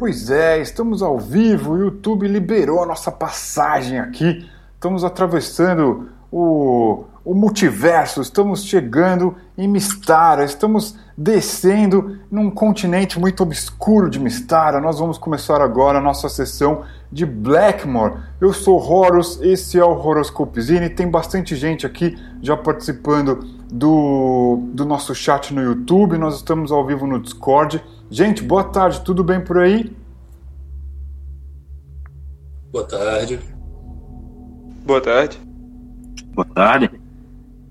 Pois é, estamos ao vivo, o YouTube liberou a nossa passagem aqui. Estamos atravessando o, o multiverso, estamos chegando em Mistara, estamos descendo num continente muito obscuro de Mistara. Nós vamos começar agora a nossa sessão de Blackmore. Eu sou Horus, esse é o Horoscopezine. Tem bastante gente aqui já participando do, do nosso chat no YouTube. Nós estamos ao vivo no Discord. Gente, boa tarde, tudo bem por aí? Boa tarde. Boa tarde. Boa tarde.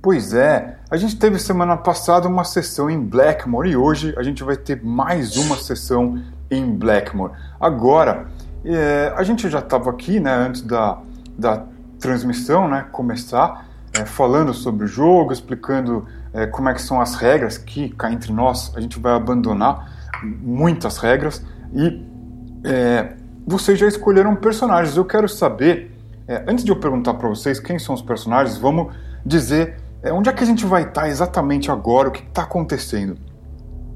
Pois é, a gente teve semana passada uma sessão em Blackmore e hoje a gente vai ter mais uma sessão em Blackmore. Agora, é, a gente já estava aqui, né, antes da, da transmissão, né, começar, é, falando sobre o jogo, explicando é, como é que são as regras, que cá entre nós a gente vai abandonar muitas regras e é, vocês já escolheram personagens. Eu quero saber, é, antes de eu perguntar para vocês quem são os personagens, vamos dizer é, onde é que a gente vai estar tá exatamente agora, o que está acontecendo.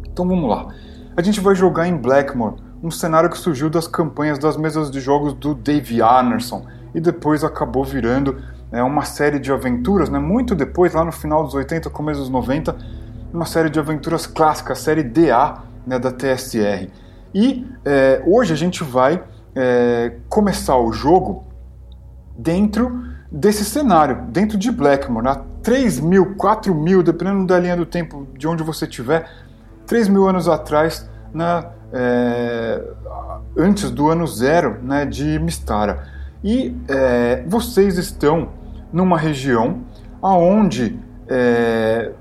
Então vamos lá. A gente vai jogar em Blackmore, um cenário que surgiu das campanhas das mesas de jogos do Dave Arneson e depois acabou virando é, uma série de aventuras, né, muito depois, lá no final dos 80, começo dos 90, uma série de aventuras clássicas, série DA né, da TSR. E é, hoje a gente vai é, começar o jogo dentro desse cenário, dentro de Blackmore. Há 3 mil, 4 mil, dependendo da linha do tempo de onde você estiver, 3 mil anos atrás, na, é, antes do ano zero né, de Mistara. E é, vocês estão numa região onde é,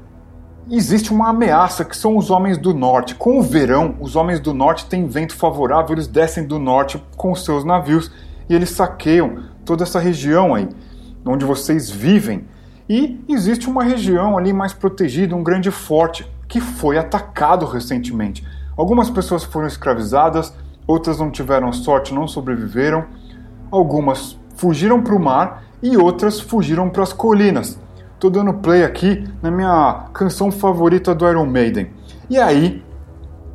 existe uma ameaça que são os homens do norte. Com o verão, os homens do norte têm vento favorável, eles descem do norte com seus navios e eles saqueiam toda essa região aí, onde vocês vivem. E existe uma região ali mais protegida, um grande forte, que foi atacado recentemente. Algumas pessoas foram escravizadas, outras não tiveram sorte, não sobreviveram. Algumas fugiram para o mar e outras fugiram para as colinas. Tô dando play aqui na minha canção favorita do Iron Maiden. E aí,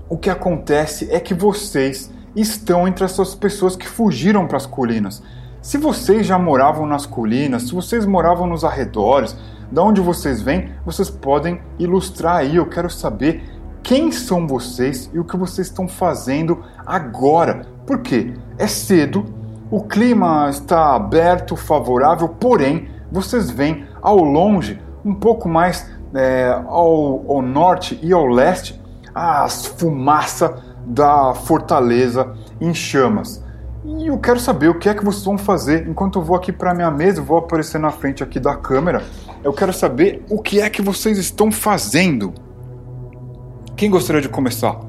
o que acontece é que vocês estão entre essas pessoas que fugiram para as colinas. Se vocês já moravam nas colinas, se vocês moravam nos arredores, da onde vocês vêm, vocês podem ilustrar aí. Eu quero saber quem são vocês e o que vocês estão fazendo agora. Por quê? É cedo, o clima está aberto, favorável, porém, vocês veem ao longe, um pouco mais é, ao, ao, norte e ao leste, as fumaça da fortaleza em chamas. E eu quero saber o que é que vocês vão fazer enquanto eu vou aqui para minha mesa, vou aparecer na frente aqui da câmera. Eu quero saber o que é que vocês estão fazendo. Quem gostaria de começar?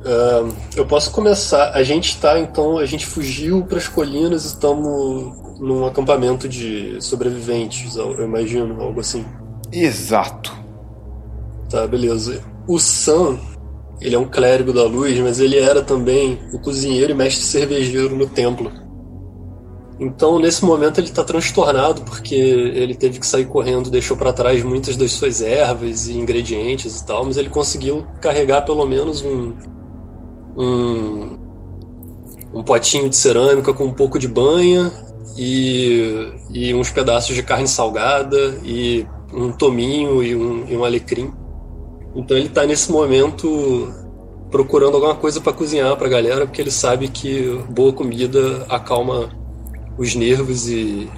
Uh, eu posso começar. A gente está então, a gente fugiu para as colinas, estamos num acampamento de sobreviventes, eu imagino, algo assim. Exato. Tá, beleza. O Sam, ele é um clérigo da luz, mas ele era também o cozinheiro e mestre cervejeiro no templo. Então, nesse momento, ele está transtornado porque ele teve que sair correndo, deixou para trás muitas das suas ervas e ingredientes e tal, mas ele conseguiu carregar pelo menos um, um, um potinho de cerâmica com um pouco de banha e, e uns pedaços de carne salgada e um tominho e um, e um alecrim. Então ele está nesse momento procurando alguma coisa para cozinhar para a galera, porque ele sabe que boa comida acalma os nervos e,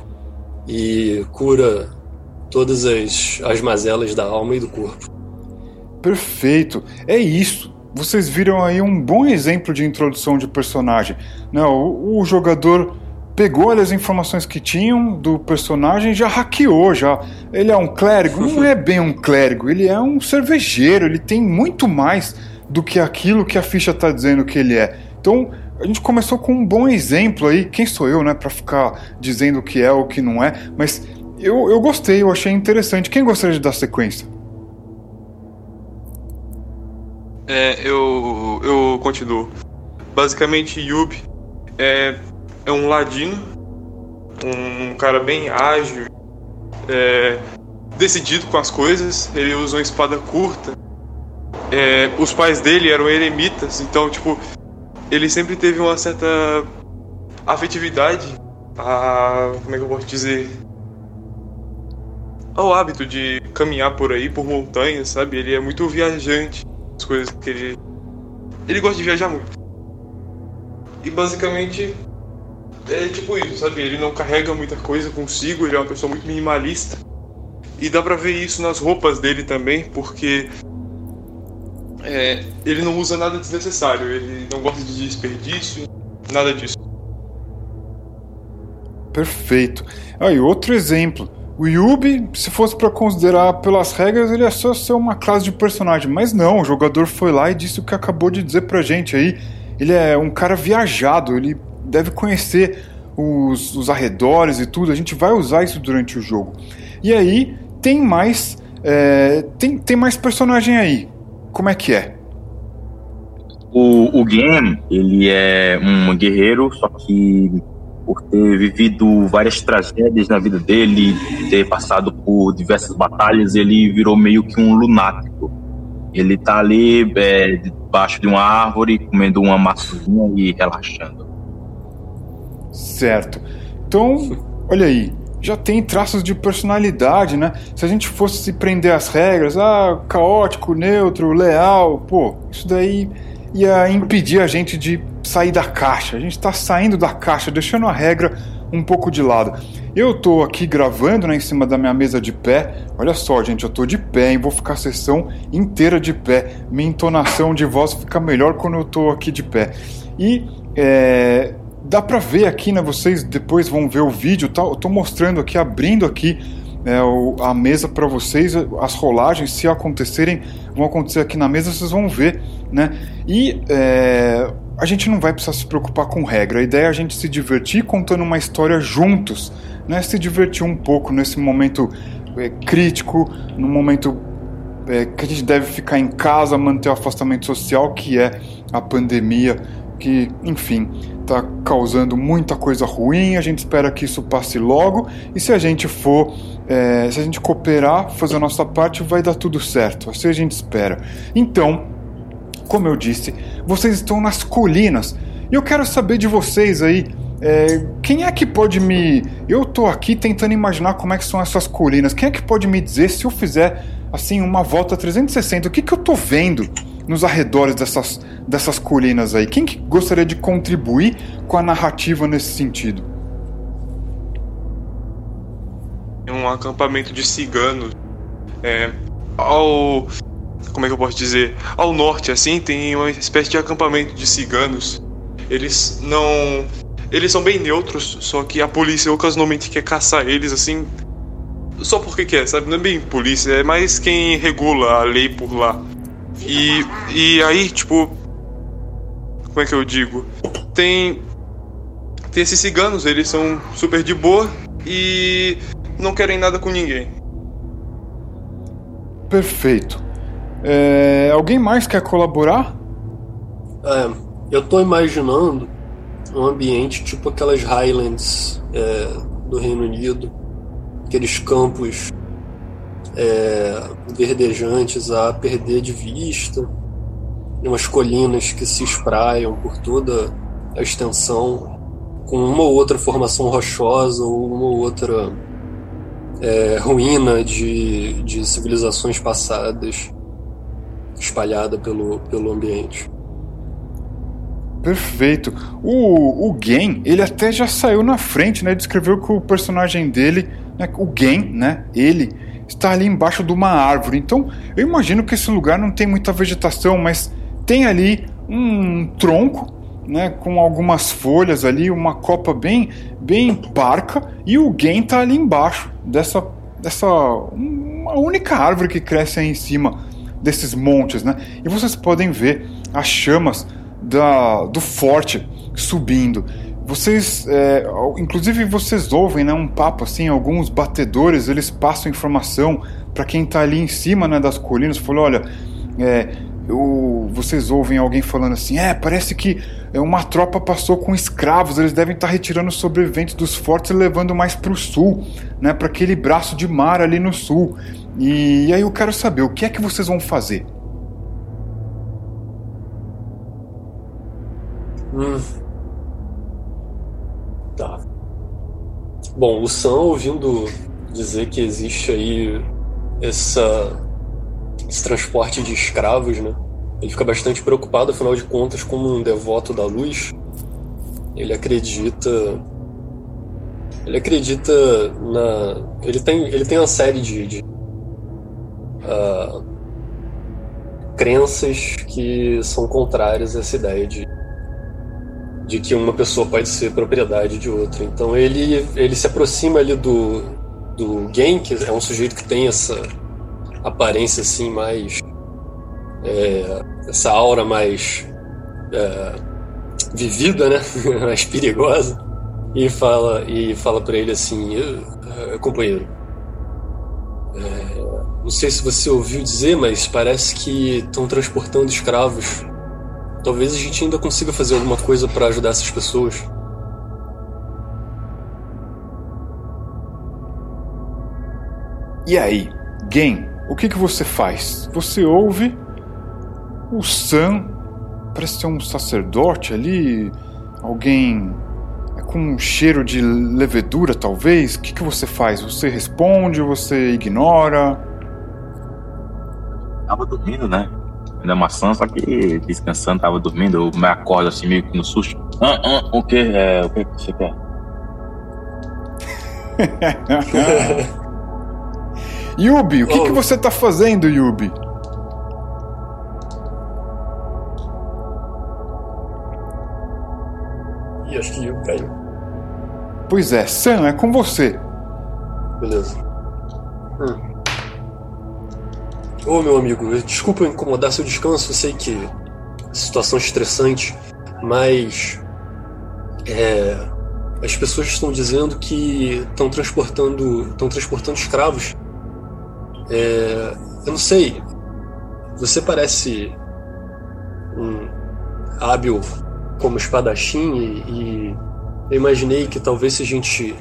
e cura todas as, as mazelas da alma e do corpo. Perfeito, é isso. Vocês viram aí um bom exemplo de introdução de personagem. Né? o, o jogador pegou ali as informações que tinham do personagem já hackeou já. Ele é um clérigo? Não é bem um clérigo, ele é um cervejeiro, ele tem muito mais do que aquilo que a ficha está dizendo que ele é. Então, a gente começou com um bom exemplo aí. Quem sou eu, né, para ficar dizendo o que é ou o que não é, mas eu, eu gostei, eu achei interessante. Quem gostaria de dar sequência? É, eu, eu continuo. Basicamente, Yubi é é um ladino, um cara bem ágil, é, decidido com as coisas. Ele usa uma espada curta é, os pais dele eram eremitas, então, tipo, ele sempre teve uma certa afetividade a. Como é que eu posso dizer? Ao hábito de caminhar por aí, por montanhas, sabe? Ele é muito viajante, as coisas que ele. Ele gosta de viajar muito. E basicamente é tipo isso, sabe? Ele não carrega muita coisa consigo, ele é uma pessoa muito minimalista. E dá pra ver isso nas roupas dele também, porque é, ele não usa nada desnecessário, ele não gosta de desperdício, nada disso. Perfeito. Aí, outro exemplo. O Yubi, se fosse para considerar pelas regras, ele é só ser uma classe de personagem. Mas não, o jogador foi lá e disse o que acabou de dizer pra gente aí. Ele é um cara viajado, ele deve conhecer os, os arredores e tudo. A gente vai usar isso durante o jogo. E aí, tem mais. É, tem, tem mais personagem aí. Como é que é? O, o ele é um guerreiro, só que por ter vivido várias tragédias na vida dele, ter passado por diversas batalhas, ele virou meio que um lunático. Ele tá ali é, debaixo de uma árvore, comendo uma maçãzinha e relaxando. Certo. Então, olha aí, já tem traços de personalidade, né? Se a gente fosse se prender às regras, ah, caótico, neutro, leal, pô, isso daí ia impedir a gente de sair da caixa. A gente está saindo da caixa, deixando a regra um pouco de lado. Eu tô aqui gravando né, em cima da minha mesa de pé. Olha só, gente, eu tô de pé e vou ficar a sessão inteira de pé. Minha entonação de voz fica melhor quando eu tô aqui de pé. E é, dá pra ver aqui, né? Vocês depois vão ver o vídeo, tá? Eu tô mostrando aqui, abrindo aqui é, a mesa para vocês. As rolagens, se acontecerem, vão acontecer aqui na mesa, vocês vão ver, né? E é, a gente não vai precisar se preocupar com regra. A ideia é a gente se divertir contando uma história juntos, né? Se divertir um pouco nesse momento é, crítico, no momento é, que a gente deve ficar em casa, manter o afastamento social, que é a pandemia, que, enfim, está causando muita coisa ruim. A gente espera que isso passe logo e se a gente for, é, se a gente cooperar, fazer a nossa parte, vai dar tudo certo. Assim a gente espera. Então, como eu disse, vocês estão nas colinas e eu quero saber de vocês aí. É, quem é que pode me. Eu tô aqui tentando imaginar como é que são essas colinas. Quem é que pode me dizer se eu fizer assim uma volta 360? O que, que eu tô vendo nos arredores dessas, dessas colinas aí? Quem que gostaria de contribuir com a narrativa nesse sentido? Um acampamento de ciganos. É, ao. Como é que eu posso dizer? Ao norte, assim, tem uma espécie de acampamento de ciganos. Eles não. Eles são bem neutros, só que a polícia ocasionalmente quer caçar eles, assim. Só porque quer, sabe? Não é bem polícia, é mais quem regula a lei por lá. E, e aí, tipo. Como é que eu digo? Tem. Tem esses ciganos, eles são super de boa e não querem nada com ninguém. Perfeito. É, alguém mais quer colaborar? É, eu tô imaginando um ambiente tipo aquelas Highlands é, do Reino Unido, aqueles campos é, verdejantes a perder de vista, umas colinas que se espraiam por toda a extensão, com uma ou outra formação rochosa ou uma ou outra é, ruína de, de civilizações passadas espalhada pelo, pelo ambiente. Perfeito. O, o Gen, ele até já saiu na frente, né? Descreveu que o personagem dele, né, o Gen, né? Ele está ali embaixo de uma árvore. Então, eu imagino que esse lugar não tem muita vegetação, mas tem ali um tronco, né, com algumas folhas ali, uma copa bem, bem parca, e o Gen está ali embaixo dessa, dessa uma única árvore que cresce aí em cima desses montes, né? E vocês podem ver as chamas da, do forte subindo. Vocês, é, inclusive vocês ouvem né, um papo assim, alguns batedores eles passam informação para quem está ali em cima né, das colinas, falou, olha, é, eu, vocês ouvem alguém falando assim, é, parece que uma tropa passou com escravos, eles devem estar tá retirando os sobreviventes dos fortes e levando mais para o sul, né, para aquele braço de mar ali no sul. E aí eu quero saber o que é que vocês vão fazer. Hum. Tá. Bom, o Sam ouvindo dizer que existe aí essa, esse transporte de escravos, né? Ele fica bastante preocupado, afinal de contas, como um devoto da luz, ele acredita. Ele acredita na. Ele tem, ele tem uma série de, de uh, crenças que são contrárias a essa ideia de, de que uma pessoa pode ser propriedade de outra. Então ele, ele se aproxima ali do, do Gen, que é um sujeito que tem essa aparência assim mais. É, essa aura mais. É, vivida, né? mais perigosa. E fala, e fala para ele assim: companheiro, é, não sei se você ouviu dizer, mas parece que estão transportando escravos. Talvez a gente ainda consiga fazer alguma coisa para ajudar essas pessoas. E aí, Gen, o que, que você faz? Você ouve o Sam, parece ser um sacerdote ali, alguém com um cheiro de levedura, talvez. O que, que você faz? Você responde? Você ignora? Tava dormindo, né? Ainda maçã, só que descansando, tava dormindo. Eu me acordo assim, meio que no susto. Ah, ah, o que? É, o que você quer? Yubi, o que, oh. que você tá fazendo, Yubi? E acho que Yubi caiu. Pois é, Sam, é com você. Beleza. Hum. Ô meu amigo, desculpa incomodar seu descanso, eu sei que é situação estressante, mas é, as pessoas estão dizendo que estão transportando estão transportando escravos é, eu não sei. Você parece um hábil como espadachim e, e eu imaginei que talvez se a gente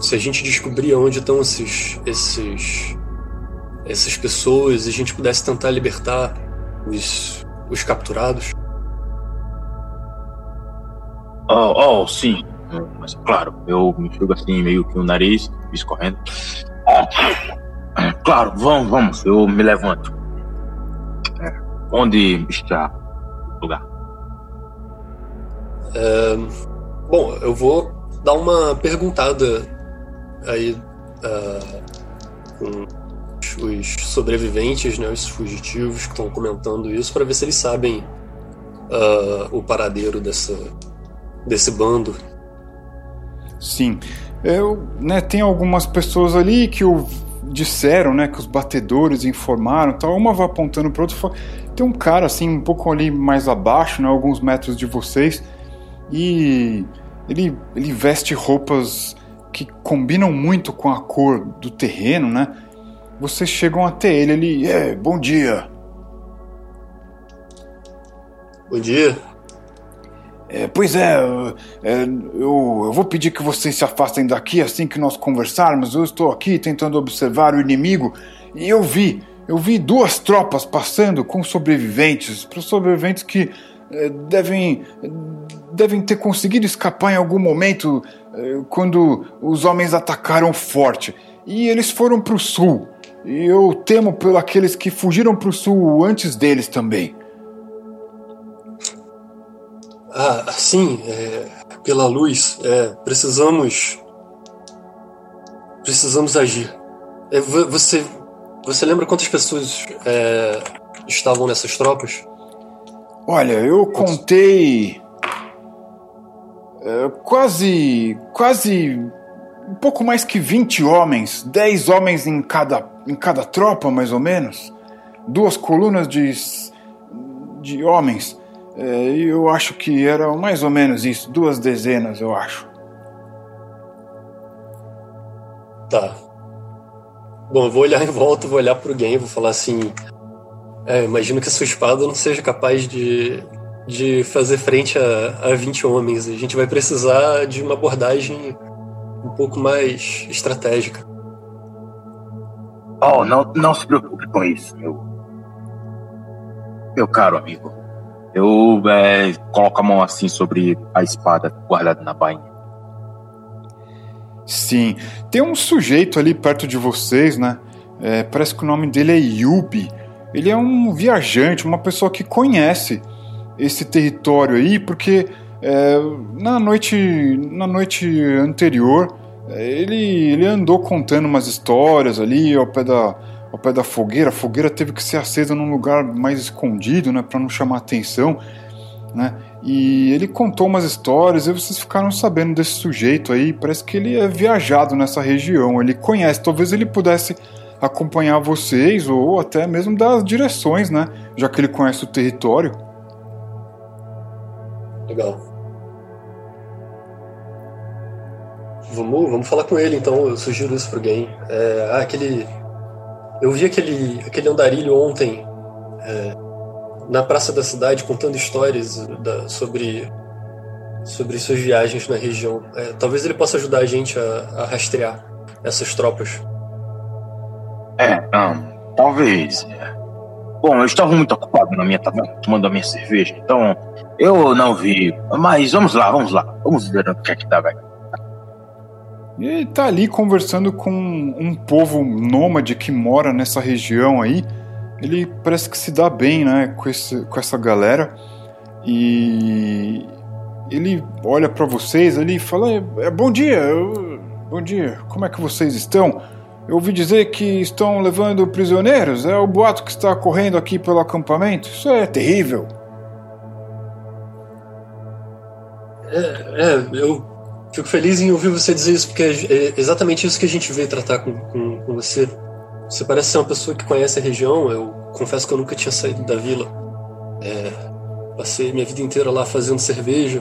se a gente descobrir onde estão esses esses essas pessoas e a gente pudesse tentar libertar os os capturados. Oh, oh, sim. Mas claro, eu me enxugo assim meio que o nariz escorrendo. Claro, vamos, vamos, eu me levanto. É, onde está o lugar? É, bom, eu vou dar uma perguntada aí uh, com os sobreviventes, né, os fugitivos que estão comentando isso, para ver se eles sabem uh, o paradeiro dessa, desse bando. Sim. Eu, né, tem algumas pessoas ali que eu disseram, né, que os batedores informaram, tal, uma vai apontando para outro, tem um cara assim um pouco ali mais abaixo, né, alguns metros de vocês, e ele ele veste roupas que combinam muito com a cor do terreno, né? Vocês chegam até ele, ele, é, bom dia. Bom dia. É, pois é, é eu, eu, vou pedir que vocês se afastem daqui assim que nós conversarmos. Eu estou aqui tentando observar o inimigo e eu vi, eu vi duas tropas passando com sobreviventes, para sobreviventes que é, devem, devem ter conseguido escapar em algum momento é, quando os homens atacaram forte. E eles foram para o sul. E eu temo por aqueles que fugiram para o sul antes deles também. Ah, sim, é, pela luz, é, precisamos. Precisamos agir. É, você, você lembra quantas pessoas é, estavam nessas tropas? Olha, eu contei. É, quase. quase. Um pouco mais que 20 homens. 10 homens em cada, em cada tropa, mais ou menos. Duas colunas de. de homens. É, eu acho que era mais ou menos isso, duas dezenas, eu acho. Tá. Bom, eu vou olhar em volta, vou olhar pro game, vou falar assim. É, imagino que a sua espada não seja capaz de, de fazer frente a, a 20 homens. A gente vai precisar de uma abordagem um pouco mais estratégica. Oh, não, não se preocupe com isso, meu. Meu caro amigo. Eu é, coloco a mão assim sobre a espada guardada na bainha. Sim, tem um sujeito ali perto de vocês, né? É, parece que o nome dele é Yubi. Ele é um viajante, uma pessoa que conhece esse território aí, porque é, na noite na noite anterior é, ele, ele andou contando umas histórias ali ao pé da ao pé da fogueira. A fogueira teve que ser acesa num lugar mais escondido, né, para não chamar atenção, né? E ele contou umas histórias e vocês ficaram sabendo desse sujeito aí. Parece que ele é viajado nessa região, ele conhece. Talvez ele pudesse acompanhar vocês ou até mesmo dar as direções, né? Já que ele conhece o território. Legal. Vamos, vamos falar com ele então. Eu sugiro isso pro game. É, ah, aquele. Eu vi aquele, aquele andarilho ontem é, na praça da cidade contando histórias da, sobre sobre suas viagens na região. É, talvez ele possa ajudar a gente a, a rastrear essas tropas. É, um, talvez. É. Bom, eu estava muito ocupado na minha taverna, tomando a minha cerveja, então eu não vi. Mas vamos lá, vamos lá. Vamos ver o que é que dá, velho. E ele tá ali conversando com um povo nômade que mora nessa região aí. Ele parece que se dá bem, né, com, esse, com essa galera. E ele olha para vocês ali e fala: é, Bom dia, eu, bom dia, como é que vocês estão? Eu ouvi dizer que estão levando prisioneiros. É o boato que está correndo aqui pelo acampamento. Isso é terrível. É, é, eu fico feliz em ouvir você dizer isso, porque é exatamente isso que a gente veio tratar com, com, com você. Você parece ser uma pessoa que conhece a região. Eu confesso que eu nunca tinha saído da vila. É, passei minha vida inteira lá fazendo cerveja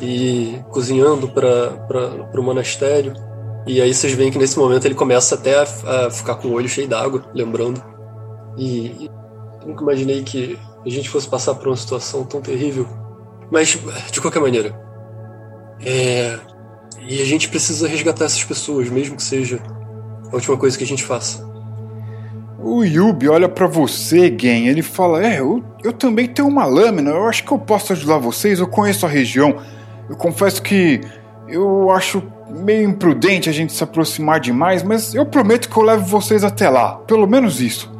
e cozinhando para o monastério. E aí vocês veem que nesse momento ele começa até a, a ficar com o olho cheio d'água, lembrando. E, e nunca imaginei que a gente fosse passar por uma situação tão terrível. Mas, de qualquer maneira, é, e a gente precisa resgatar essas pessoas, mesmo que seja a última coisa que a gente faça. O Yubi olha para você, Gen, ele fala: É, eu, eu também tenho uma lâmina, eu acho que eu posso ajudar vocês, eu conheço a região. Eu confesso que eu acho meio imprudente a gente se aproximar demais, mas eu prometo que eu levo vocês até lá. Pelo menos isso.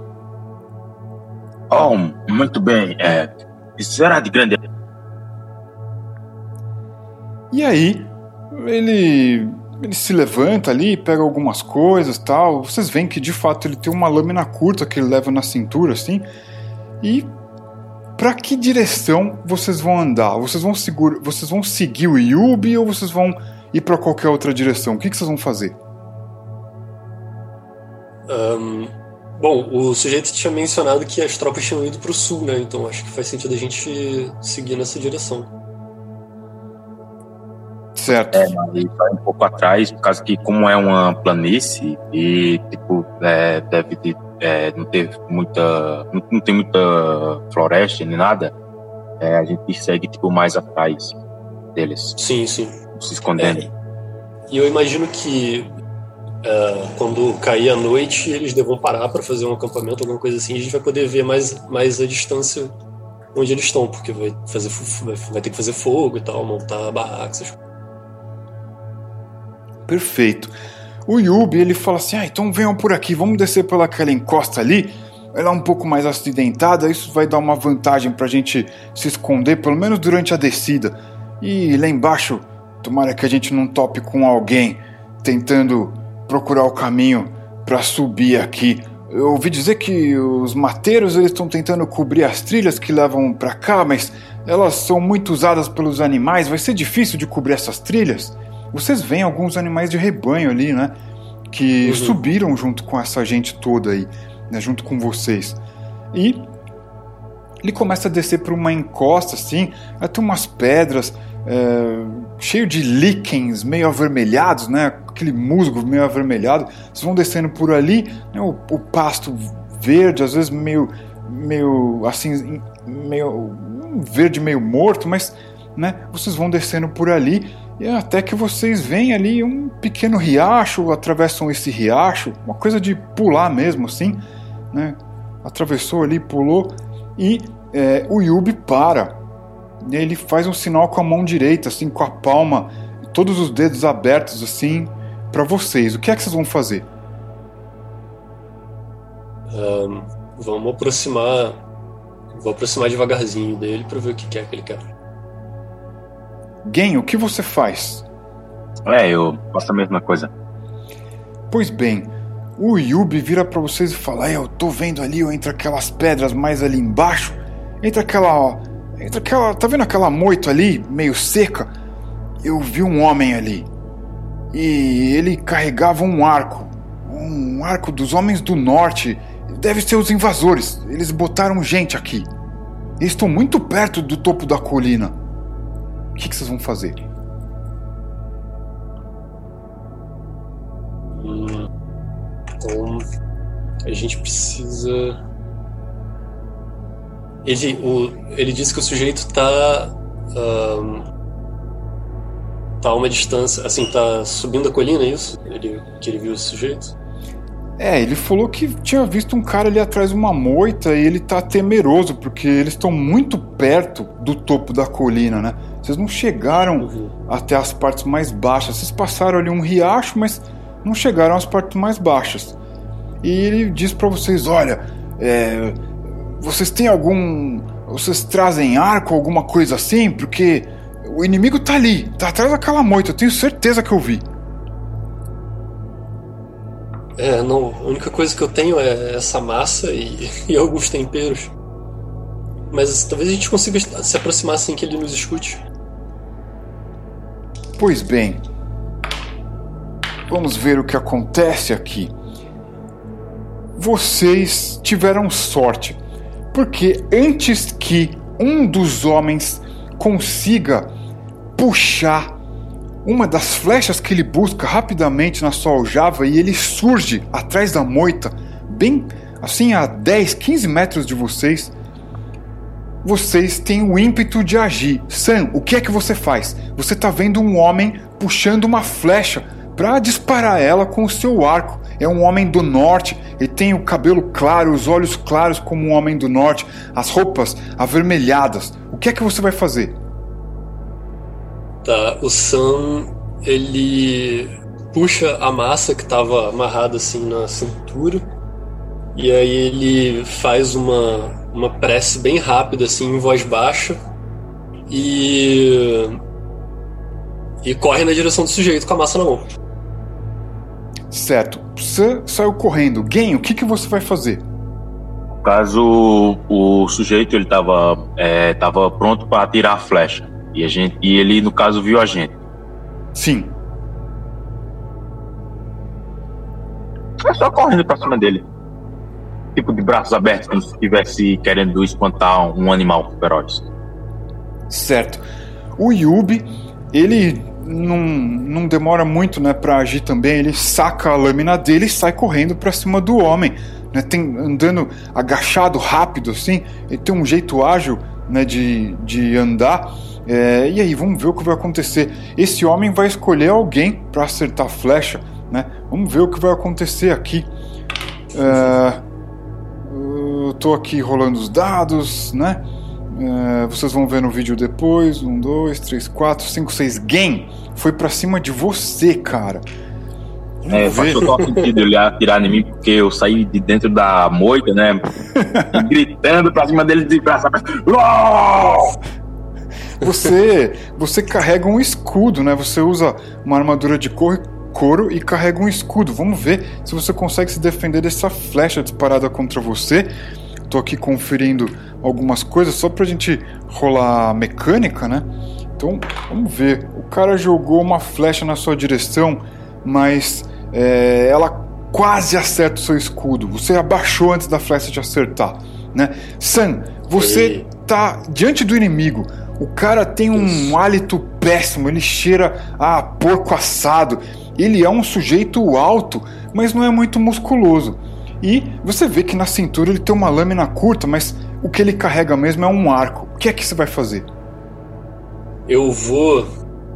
Oh, muito bem. É, isso será de grande. E aí, ele ele se levanta ali, pega algumas coisas tal. Vocês veem que de fato ele tem uma lâmina curta que ele leva na cintura, assim. E para que direção vocês vão andar? Vocês vão, segura, vocês vão seguir o Yubi ou vocês vão ir para qualquer outra direção? O que, que vocês vão fazer? Um, bom, o sujeito tinha mencionado que as tropas tinham ido para o sul, né? Então acho que faz sentido a gente seguir nessa direção. Certo. É, mas vai um pouco atrás, por causa que como é uma planície e tipo é, deve ter, é, não ter muita, não, não, tem muita floresta nem nada, é, a gente segue tipo mais atrás deles. Sim, sim se escondendo. É. E eu imagino que uh, quando cair a noite, eles devam parar para fazer um acampamento, alguma coisa assim, e a gente vai poder ver mais, mais a distância onde eles estão, porque vai, fazer, vai ter que fazer fogo e tal, montar barracos. Essas... Perfeito. O Yubi, ele fala assim, ah, então venham por aqui, vamos descer pelaquela encosta ali, ela é um pouco mais acidentada, isso vai dar uma vantagem pra gente se esconder, pelo menos durante a descida. E lá embaixo Tomara que a gente não tope com alguém tentando procurar o caminho para subir aqui. Eu ouvi dizer que os mateiros eles estão tentando cobrir as trilhas que levam para cá, mas elas são muito usadas pelos animais. Vai ser difícil de cobrir essas trilhas. Vocês veem alguns animais de rebanho ali, né? Que uhum. subiram junto com essa gente toda aí, né? Junto com vocês. E ele começa a descer por uma encosta assim, até umas pedras é, cheio de líquens meio avermelhados, né? Aquele musgo meio avermelhado. Vocês vão descendo por ali, né? o, o, pasto verde, às vezes meio, meio assim, meio verde meio morto, mas, né? Vocês vão descendo por ali e até que vocês veem ali um pequeno riacho, atravessam esse riacho, uma coisa de pular mesmo, assim, né? Atravessou ali, pulou e é, o Yubi para Ele faz um sinal com a mão direita, assim, com a palma, todos os dedos abertos, assim, para vocês. O que é que vocês vão fazer? Um, vamos aproximar. Vou aproximar devagarzinho dele para ver o que é que ele quer. Gen, o que você faz? É, eu faço a mesma coisa. Pois bem, o Yubi vira para vocês e fala: Eu tô vendo ali, entre aquelas pedras mais ali embaixo, entre aquela. Entre aquela. Tá vendo aquela moita ali, meio seca? Eu vi um homem ali. E ele carregava um arco. Um arco dos homens do norte. Deve ser os invasores. Eles botaram gente aqui. Eles estão muito perto do topo da colina. O que, que vocês vão fazer? Hum, então a gente precisa. Ele, o, ele disse que o sujeito tá. Um, tá a uma distância. Assim, tá subindo a colina, é isso? Ele, que ele viu esse sujeito? É, ele falou que tinha visto um cara ali atrás de uma moita e ele tá temeroso, porque eles estão muito perto do topo da colina, né? Vocês não chegaram uhum. até as partes mais baixas. Vocês passaram ali um riacho, mas não chegaram às partes mais baixas. E ele diz para vocês: olha, é, vocês têm algum. Vocês trazem arco, alguma coisa assim? Porque o inimigo tá ali, tá atrás daquela moita, eu tenho certeza que eu vi. É, não, a única coisa que eu tenho é essa massa e, e alguns temperos. Mas talvez a gente consiga se aproximar sem que ele nos escute. Pois bem, vamos ver o que acontece aqui. Vocês tiveram sorte, porque antes que um dos homens consiga puxar uma das flechas que ele busca rapidamente na sua aljava e ele surge atrás da moita, bem assim a 10, 15 metros de vocês, vocês têm o ímpeto de agir. Sam, o que é que você faz? Você está vendo um homem puxando uma flecha para disparar ela com o seu arco. É um homem do norte, ele tem o cabelo claro, os olhos claros como um homem do norte, as roupas avermelhadas. O que é que você vai fazer? Tá, o Sam ele puxa a massa que estava amarrada assim na cintura e aí ele faz uma uma prece bem rápida, assim, em voz baixa. E. E corre na direção do sujeito com a massa na mão. Certo. Você saiu correndo. Gen, o que, que você vai fazer? No caso, o sujeito ele estava é, tava pronto para atirar a flecha. E, a gente, e ele, no caso, viu a gente. Sim. É só correndo pra cima dele tipo de braços abertos, como se estivesse querendo espantar um animal feroz. Certo. O Yubi, ele não, não demora muito né, para agir também, ele saca a lâmina dele e sai correndo para cima do homem. Né, tem, andando agachado, rápido assim, ele tem um jeito ágil né, de, de andar. É, e aí, vamos ver o que vai acontecer. Esse homem vai escolher alguém para acertar a flecha. Né? Vamos ver o que vai acontecer aqui. É, eu tô aqui rolando os dados, né? É, vocês vão ver no vídeo depois. Um, dois, três, quatro, cinco, seis. Game foi pra cima de você, cara. Vamos é, faz total sentido ele atirar em mim, porque eu saí de dentro da moita, né? gritando pra cima dele de braço Você, você carrega um escudo, né? Você usa uma armadura de cor couro e carrega um escudo. Vamos ver se você consegue se defender dessa flecha disparada contra você. Tô aqui conferindo algumas coisas só pra gente rolar a mecânica, né? Então, vamos ver. O cara jogou uma flecha na sua direção, mas é, ela quase acerta o seu escudo. Você abaixou antes da flecha de acertar, né? Sam, você Ei. tá diante do inimigo. O cara tem um hálito péssimo, ele cheira a porco assado ele é um sujeito alto, mas não é muito musculoso. E você vê que na cintura ele tem uma lâmina curta, mas o que ele carrega mesmo é um arco. O que é que você vai fazer? Eu vou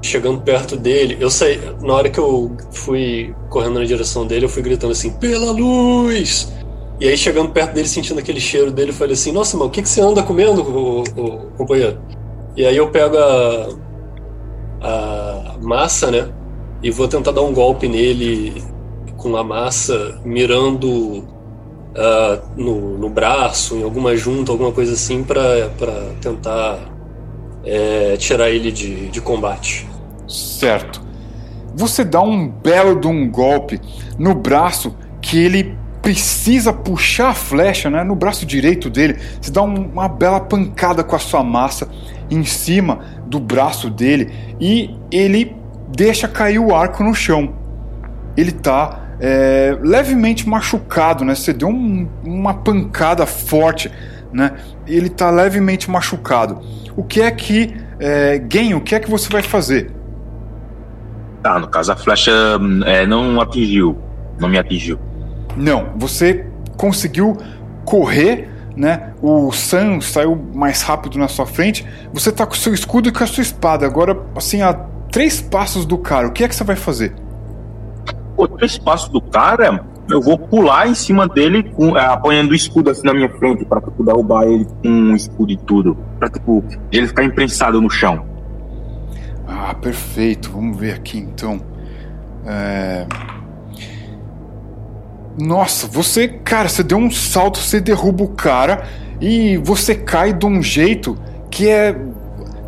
chegando perto dele. Eu saí, na hora que eu fui correndo na direção dele, eu fui gritando assim: "Pela luz!" E aí chegando perto dele, sentindo aquele cheiro dele, eu falei assim: "Nossa, mano, o que que você anda comendo, o, o, companheiro?" E aí eu pego a, a massa, né? E vou tentar dar um golpe nele com a massa, mirando uh, no, no braço, em alguma junta, alguma coisa assim, para tentar é, tirar ele de, de combate. Certo. Você dá um belo de um golpe no braço que ele precisa puxar a flecha né, no braço direito dele. Você dá um, uma bela pancada com a sua massa em cima do braço dele e ele deixa cair o arco no chão. Ele está é, levemente machucado, né? Você deu um, uma pancada forte, né? Ele está levemente machucado. O que é que é, Gen, o que é que você vai fazer? Tá, no caso a flecha é, não atingiu, não me atingiu. Não, você conseguiu correr, né? O Sam saiu mais rápido na sua frente. Você tá com o seu escudo e com a sua espada. Agora, assim, a três passos do cara, o que é que você vai fazer? Pô, três passos do cara, eu vou pular em cima dele, com, é, apanhando o escudo assim na minha frente, pra tipo, derrubar ele com um escudo e tudo. Pra tipo, ele ficar imprensado no chão. Ah, perfeito. Vamos ver aqui então. É... Nossa, você, cara, você deu um salto, você derruba o cara e você cai de um jeito que é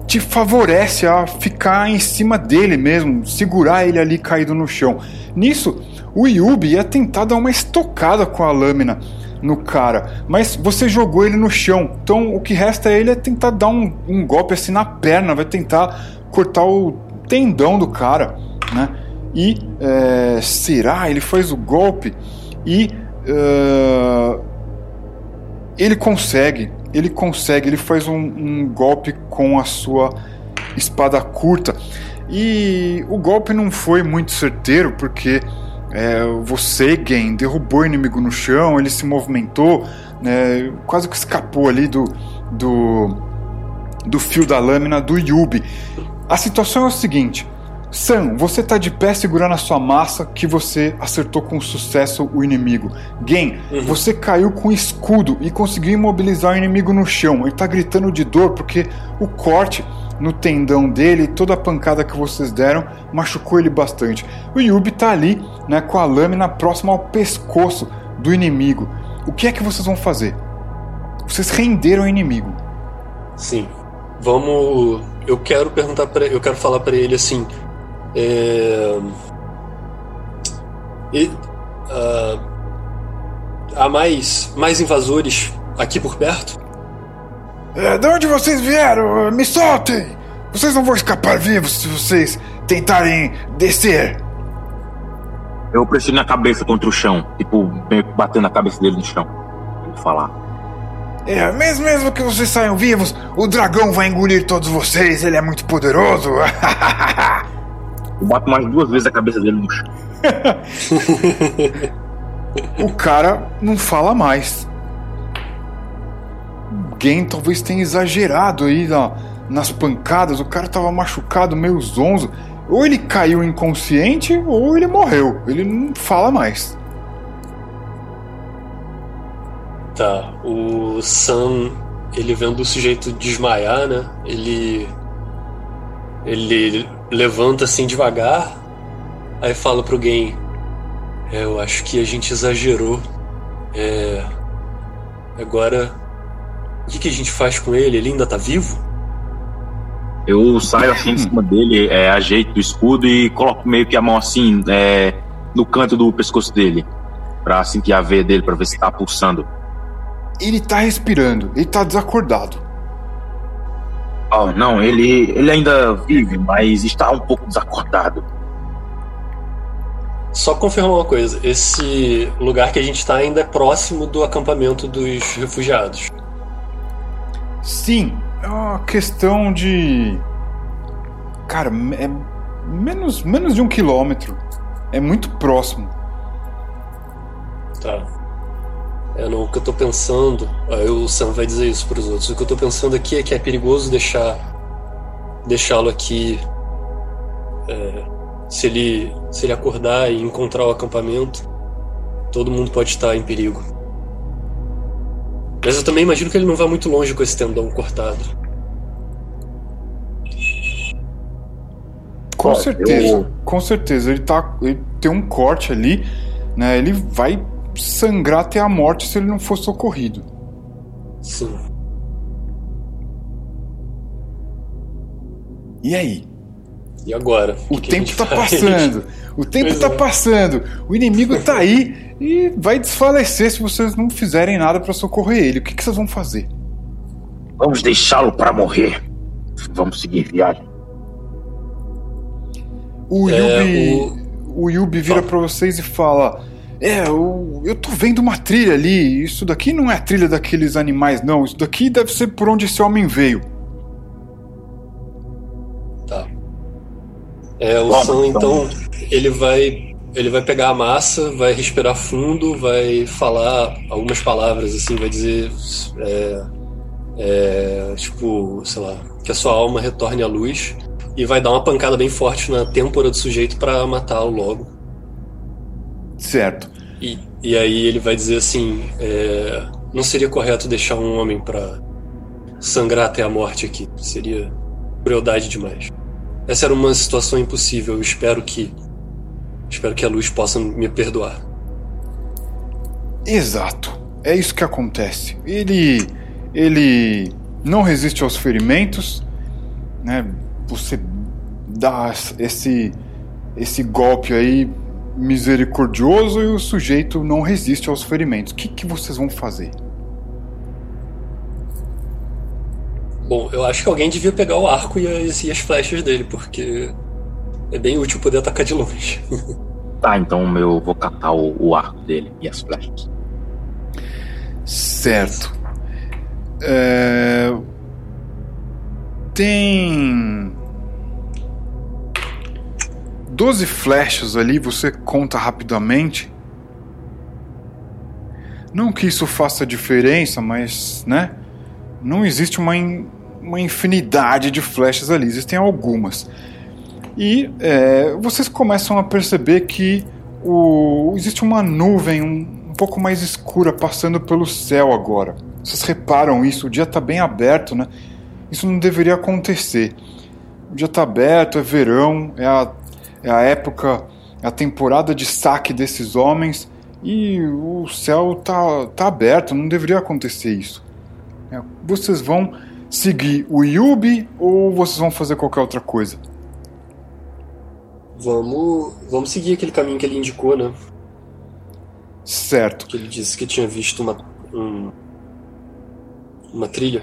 te favorece a ficar em cima dele mesmo, segurar ele ali caído no chão. Nisso, o Yubi ia tentar dar uma estocada com a lâmina no cara, mas você jogou ele no chão. Então o que resta é ele é tentar dar um, um golpe assim na perna, vai tentar cortar o tendão do cara, né? E é, será? Ele faz o golpe e uh, ele consegue, ele consegue, ele faz um, um, golpe com a sua espada curta e o golpe não foi muito certeiro porque é, você, Gen, derrubou o inimigo no chão, ele se movimentou, né, quase que escapou ali do, do, do fio da lâmina do Yubi. A situação é o seguinte: Sam, você tá de pé segurando a sua massa que você acertou com sucesso o inimigo. Gen, uhum. você caiu com escudo e conseguiu imobilizar o inimigo no chão. Ele tá gritando de dor porque o corte no tendão dele, toda a pancada que vocês deram, machucou ele bastante. O Yubi tá ali, né, com a lâmina próxima ao pescoço do inimigo. O que é que vocês vão fazer? Vocês renderam o inimigo. Sim. Vamos. Eu quero perguntar para, eu quero falar para ele assim. É... E, uh, há mais, mais invasores aqui por perto? É, de onde vocês vieram? Me soltem! Vocês não vão escapar vivos se vocês tentarem descer. Eu pressiono a cabeça contra o chão, tipo, batendo a cabeça dele no chão. Pra ele falar. É, mesmo, mesmo que vocês saiam vivos, o dragão vai engolir todos vocês, ele é muito poderoso. Eu bato mais duas vezes a cabeça dele no chão. o cara não fala mais. Alguém talvez tenha exagerado aí na, nas pancadas. O cara tava machucado, meio zonzo. Ou ele caiu inconsciente ou ele morreu. Ele não fala mais. Tá, o Sam, ele vendo o sujeito desmaiar, né? Ele. Ele levanta assim devagar, aí fala pro Gen: é, Eu acho que a gente exagerou. É. Agora. O que, que a gente faz com ele? Ele ainda tá vivo? Eu saio assim em cima dele, é, ajeito o escudo e coloco meio que a mão assim é, no canto do pescoço dele. Pra sentir a veia dele, pra ver se tá pulsando. Ele tá respirando, ele tá desacordado. Oh, não, ele, ele ainda vive, mas está um pouco desacordado. Só confirmar uma coisa: esse lugar que a gente está ainda é próximo do acampamento dos refugiados. Sim, é uma questão de. Cara, é menos, menos de um quilômetro. É muito próximo. Tá. É, não, o que eu tô pensando, aí o Sam vai dizer isso para os outros. O que eu tô pensando aqui é que é perigoso deixar deixá-lo aqui. É, se ele se ele acordar e encontrar o acampamento, todo mundo pode estar em perigo. Mas eu também imagino que ele não vá muito longe com esse tendão cortado. Com certeza, com certeza. Ele, tá, ele tem um corte ali, né? Ele vai sangrar até a morte se ele não for socorrido. Sim. E aí? E agora? O que tempo que tá faz? passando. O tempo pois tá é. passando. O inimigo tá aí e vai desfalecer se vocês não fizerem nada para socorrer ele. O que, que vocês vão fazer? Vamos deixá-lo para morrer. Vamos seguir viagem. O é, Yubi, o... o Yubi vira para vocês e fala: É, eu, eu tô vendo uma trilha ali. Isso daqui não é a trilha daqueles animais, não. Isso daqui deve ser por onde esse homem veio. Tá. É, o Sam, então, ele vai ele vai pegar a massa, vai respirar fundo, vai falar algumas palavras assim, vai dizer é, é, tipo, sei lá, que a sua alma retorne à luz e vai dar uma pancada bem forte na têmpora do sujeito para matá-lo logo. Certo. E, e aí ele vai dizer assim: é, não seria correto deixar um homem para sangrar até a morte aqui. Seria crueldade demais. Essa era uma situação impossível. Eu espero que espero que a luz possa me perdoar. Exato. É isso que acontece. Ele ele não resiste aos ferimentos, né? Você dá esse esse golpe aí misericordioso e o sujeito não resiste aos ferimentos. O que, que vocês vão fazer? Bom, eu acho que alguém devia pegar o arco e as, e as flechas dele, porque é bem útil poder atacar de longe. tá, então eu vou catar o, o arco dele e as flechas. Certo. É... Tem 12 flechas ali, você conta rapidamente. Não que isso faça diferença, mas, né? Não existe uma, in, uma infinidade de flechas ali, existem algumas. E é, vocês começam a perceber que o, existe uma nuvem um, um pouco mais escura passando pelo céu agora. Vocês reparam isso? O dia está bem aberto, né? Isso não deveria acontecer. O dia está aberto, é verão, é a é a época, é a temporada de saque desses homens e o céu tá, tá aberto, não deveria acontecer isso. É, vocês vão seguir o Yubi ou vocês vão fazer qualquer outra coisa? Vamos, vamos seguir aquele caminho que ele indicou, né? Certo. Que ele disse que tinha visto uma, um, uma trilha.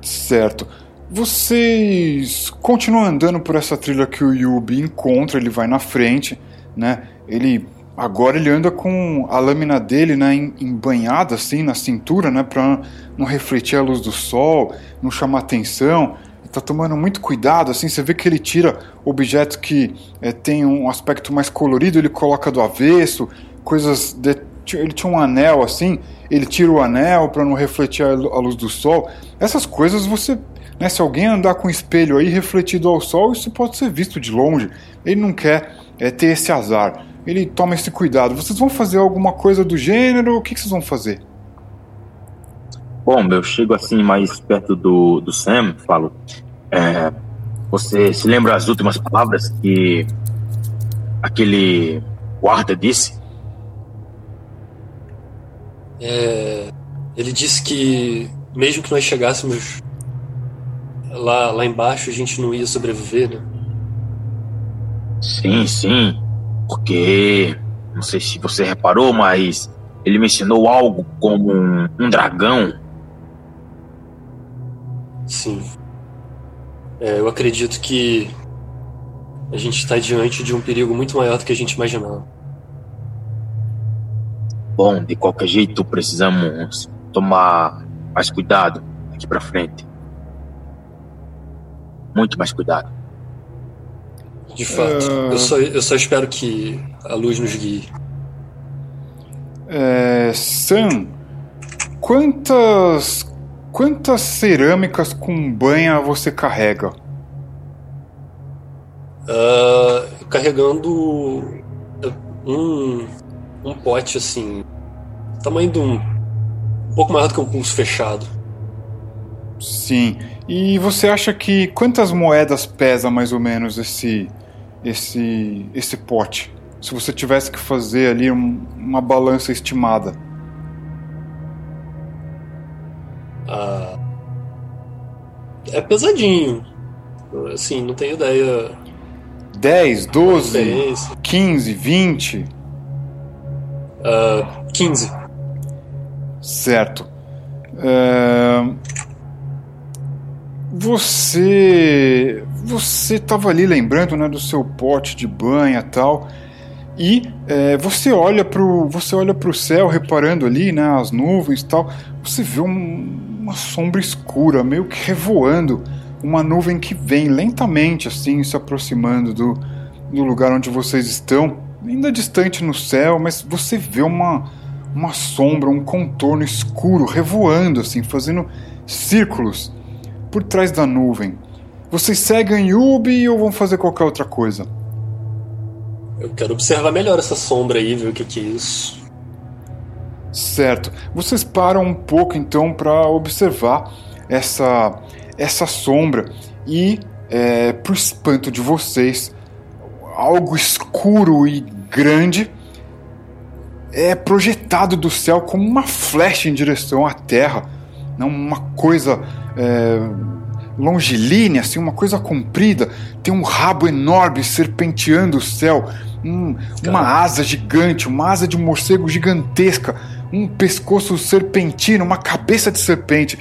Certo. Vocês continuam andando por essa trilha que o Yubi encontra, ele vai na frente, né? Ele agora ele anda com a lâmina dele, né, embanhada assim na cintura, né, para não refletir a luz do sol, não chamar atenção. Ele tá tomando muito cuidado, assim, você vê que ele tira objetos que é, tem um aspecto mais colorido, ele coloca do avesso, coisas de, ele tinha um anel assim, ele tira o anel para não refletir a luz do sol. Essas coisas você né? Se alguém andar com o espelho aí refletido ao sol, isso pode ser visto de longe. Ele não quer é, ter esse azar. Ele toma esse cuidado. Vocês vão fazer alguma coisa do gênero? O que, que vocês vão fazer? Bom, eu chego assim mais perto do, do Sam, falo. É, você se lembra as últimas palavras que aquele guarda disse? É, ele disse que mesmo que nós chegássemos lá, lá embaixo a gente não ia sobreviver, né? Sim, sim. Porque. Não sei se você reparou, mas ele mencionou algo como um, um dragão. Sim. É, eu acredito que a gente está diante de um perigo muito maior do que a gente imaginava. Bom, de qualquer jeito precisamos tomar mais cuidado aqui para frente muito mais cuidado. De fato. Uh... Eu, só, eu só espero que a luz nos guie. É, Sam, quantas quantas cerâmicas com banha você carrega? Uh, carregando um, um pote assim, tamanho de um, um pouco maior do que um pulso fechado. Sim. E você acha que quantas moedas pesa mais ou menos esse esse, esse pote? Se você tivesse que fazer ali um, uma balança estimada. Ah, é pesadinho. Assim, não tenho ideia. 10, 12, Diferença. 15, 20? Ah, 15. Certo. É, Você. Você estava ali lembrando né, do seu pote de banha tal. E é, você olha pro. Você olha pro céu, reparando ali, né? As nuvens tal. Você vê um- uma sombra escura, meio que revoando. Uma nuvem que vem lentamente, assim, se aproximando do, do lugar onde vocês estão. Ainda distante no céu, mas você vê uma, uma sombra, um contorno escuro revoando, assim, fazendo círculos por trás da nuvem. Vocês seguem Yubi ou vão fazer qualquer outra coisa? Eu quero observar melhor essa sombra aí, ver o que, que é isso. Certo. Vocês param um pouco então para observar essa essa sombra e, é, pro espanto de vocês, algo escuro e grande é projetado do céu como uma flecha em direção à Terra, não uma coisa é, longilínea, assim, uma coisa comprida. Tem um rabo enorme serpenteando o céu, um- uma asa gigante, uma asa de morcego gigantesca, um pescoço serpentino, uma cabeça de serpente.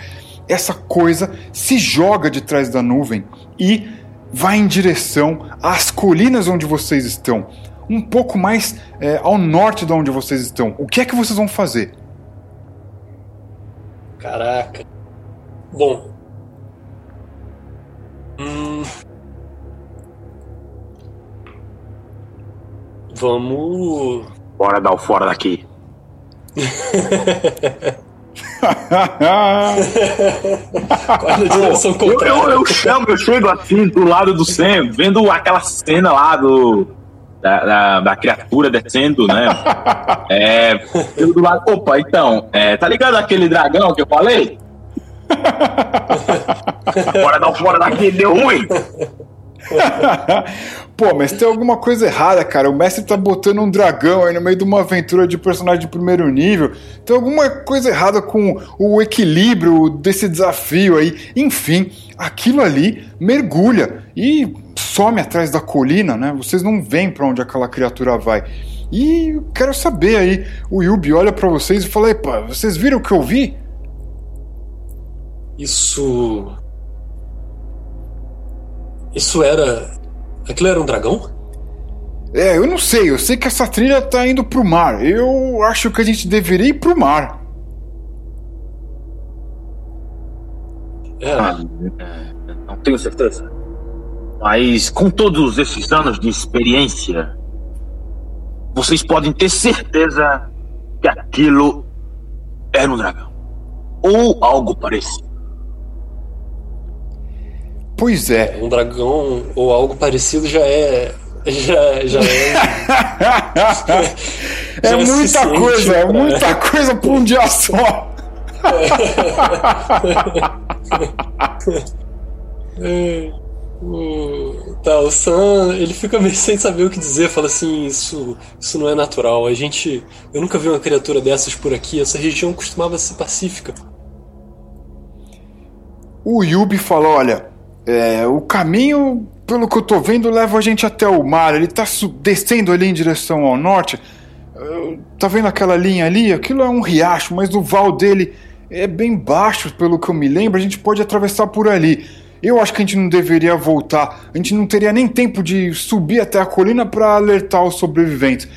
Essa coisa se joga de trás da nuvem e vai em direção às colinas onde vocês estão, um pouco mais é, ao norte de onde vocês estão. O que é que vocês vão fazer? Caraca. Bom. Hum. Vamos. Bora dar o fora daqui. Eu, eu, eu chamo, eu chego assim do lado do Sam, vendo aquela cena lá do. Da, da, da criatura descendo, né? É. Eu do lado. Opa, então, é, tá ligado aquele dragão que eu falei? Bora dar o fora daqui, deu ruim. Pô, mas tem alguma coisa errada, cara. O mestre tá botando um dragão aí no meio de uma aventura de personagem de primeiro nível. Tem alguma coisa errada com o equilíbrio desse desafio aí. Enfim, aquilo ali mergulha e some atrás da colina, né? Vocês não veem pra onde aquela criatura vai. E eu quero saber aí. O Yubi olha pra vocês e fala: Epa, vocês viram o que eu vi? Isso. Isso era. Aquilo era um dragão? É, eu não sei, eu sei que essa trilha tá indo pro mar. Eu acho que a gente deveria ir pro mar. É. Ah, é, não tenho certeza. Mas com todos esses anos de experiência, vocês podem ter certeza que aquilo era um dragão. Ou algo parecido. Pois é. Um dragão ou algo parecido já é. Já, já é. É Já é muita coisa, é pra- muita coisa pra um dia só. É, o- Tá, o Sam, ele fica meio sem saber o que dizer, fala assim, isso, isso não é natural. A gente, eu nunca vi uma criatura dessas por aqui. Essa região costumava ser pacífica. O Yubi fala: olha, é, o caminho, pelo que eu tô vendo, leva a gente até o mar. Ele tá descendo ali em direção ao norte. Tá vendo aquela linha ali? Aquilo é um riacho, mas o val dele é bem baixo, pelo que eu me lembro. A gente pode atravessar por ali. Eu acho que a gente não deveria voltar. A gente não teria nem tempo de subir até a colina para alertar os sobreviventes.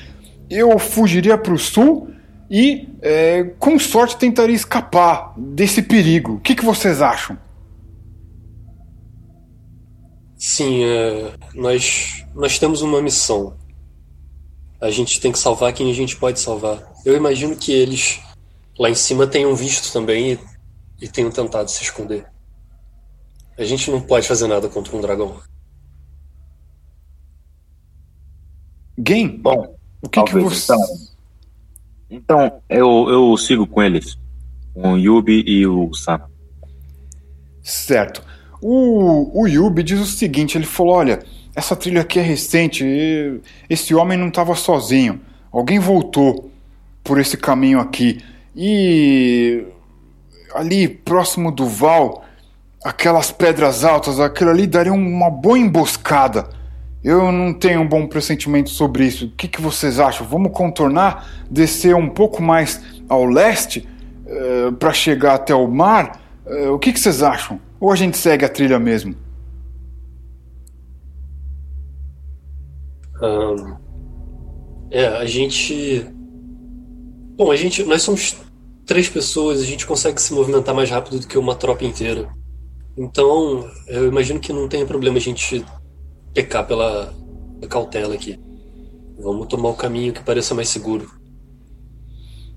Eu fugiria para o sul e, é, com sorte, tentaria escapar desse perigo. O que, que vocês acham? Sim, é, nós, nós temos uma missão. A gente tem que salvar quem a gente pode salvar. Eu imagino que eles lá em cima tenham visto também e, e tenham tentado se esconder. A gente não pode fazer nada contra um dragão. Game? Bom, O que, que você. então. Então, eu, eu sigo com eles. Com o Yubi e o Sam. Certo. O, o Yubi diz o seguinte: ele falou, olha, essa trilha aqui é recente. Esse homem não estava sozinho. Alguém voltou por esse caminho aqui. E ali próximo do Val, aquelas pedras altas, aquilo ali daria uma boa emboscada. Eu não tenho um bom pressentimento sobre isso. O que, que vocês acham? Vamos contornar, descer um pouco mais ao leste uh, eh, para chegar até o mar? Uh, o que, que vocês acham? Ou a gente segue a trilha mesmo? Um, é, a gente. Bom, a gente. Nós somos três pessoas, a gente consegue se movimentar mais rápido do que uma tropa inteira. Então, eu imagino que não tenha problema a gente pecar pela cautela aqui. Vamos tomar o caminho que pareça mais seguro.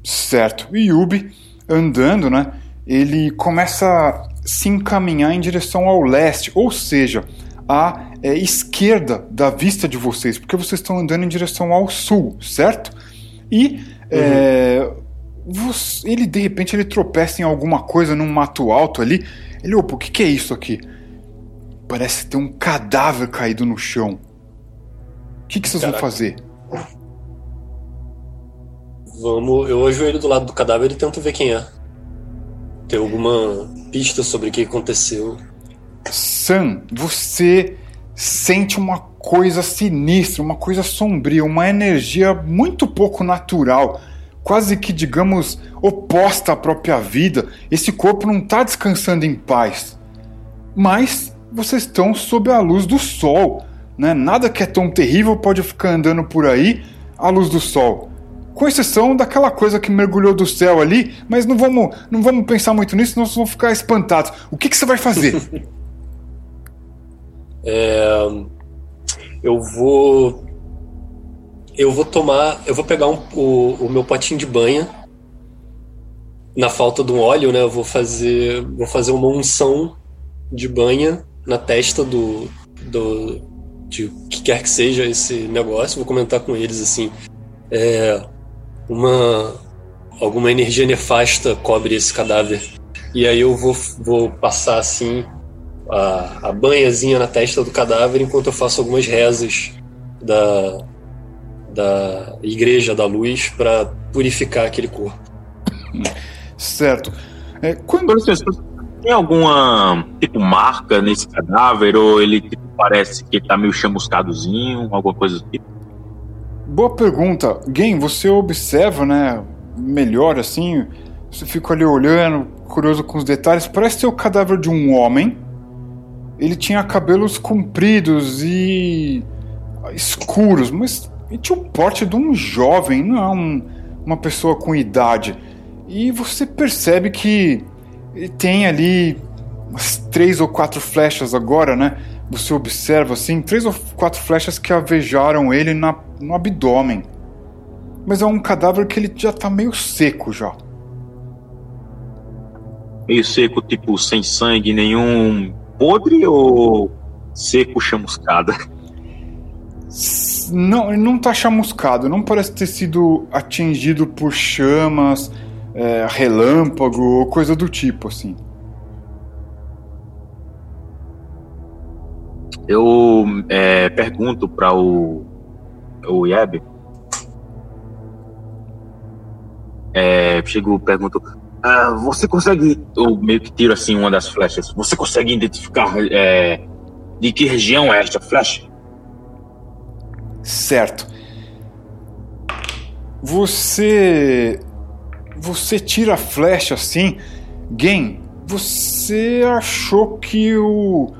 Certo. E Yubi, andando, né? Ele começa se encaminhar em direção ao leste, ou seja, à é, esquerda da vista de vocês, porque vocês estão andando em direção ao sul, certo? E uhum. é, você, ele de repente ele tropeça em alguma coisa num mato alto ali. Ele, opa, o que, que é isso aqui? Parece ter um cadáver caído no chão. O que, que vocês Caraca. vão fazer? Vamos. Eu ajoelho do lado do cadáver e tento ver quem é. Tem alguma pista sobre o que aconteceu? Sam, você sente uma coisa sinistra, uma coisa sombria, uma energia muito pouco natural, quase que, digamos, oposta à própria vida. Esse corpo não está descansando em paz. Mas vocês estão sob a luz do sol. Né? Nada que é tão terrível pode ficar andando por aí à luz do sol. Com exceção daquela coisa que mergulhou do céu ali, mas não vamos, não vamos pensar muito nisso, senão vocês vão ficar espantados. O que, que você vai fazer? é, eu vou. Eu vou tomar. Eu vou pegar um, o, o meu potinho de banha. Na falta de um óleo, né? Eu vou fazer. Vou fazer uma unção de banha na testa do, do de que quer que seja esse negócio, vou comentar com eles assim, é, uma alguma energia nefasta cobre esse cadáver e aí eu vou, vou passar assim a, a banhazinha na testa do cadáver enquanto eu faço algumas rezas da da igreja da luz para purificar aquele corpo. Certo. É, quando... Tem alguma, tipo, marca nesse cadáver? Ou ele tipo, parece que ele tá meio chamuscadozinho? Alguma coisa do tipo? Boa pergunta. Game, você observa, né? Melhor assim. Você fica ali olhando, curioso com os detalhes. Parece ser o cadáver de um homem. Ele tinha cabelos compridos e escuros, mas ele tinha o porte de um jovem, não é um, uma pessoa com idade. E você percebe que ele tem ali umas três ou quatro flechas agora, né? Você observa assim, três ou quatro flechas que avejaram ele na, no abdômen. Mas é um cadáver que ele já tá meio seco já. Meio seco, tipo, sem sangue nenhum podre ou seco chamuscada? Não, ele não tá chamuscado, não parece ter sido atingido por chamas é, relâmpago ou coisa do tipo, assim. Eu é, pergunto para o, o Yeb. É, chego pergunto: ah, Você consegue. Eu meio que tiro assim uma das flechas. Você consegue identificar é, de que região é esta flecha? Certo. Você você tira a flecha assim. Gen, você achou que o.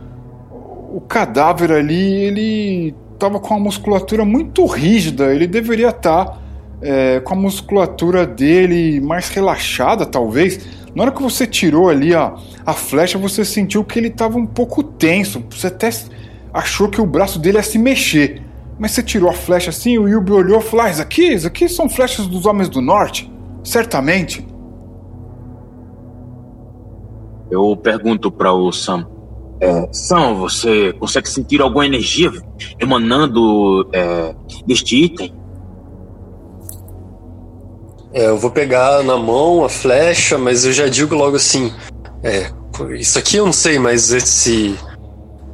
O cadáver ali, ele tava com a musculatura muito rígida. Ele deveria estar tá, é, com a musculatura dele mais relaxada, talvez. Na hora que você tirou ali a, a flecha, você sentiu que ele estava um pouco tenso. Você até achou que o braço dele ia se mexer. Mas você tirou a flecha assim, o Yubi olhou e falou: ah, isso aqui, isso aqui são flechas dos homens do norte. Certamente. Eu pergunto para o Sam. É, Sam, você consegue sentir alguma energia emanando é, deste item? É, eu vou pegar na mão a flecha, mas eu já digo logo assim: é, isso aqui eu não sei, mas esse.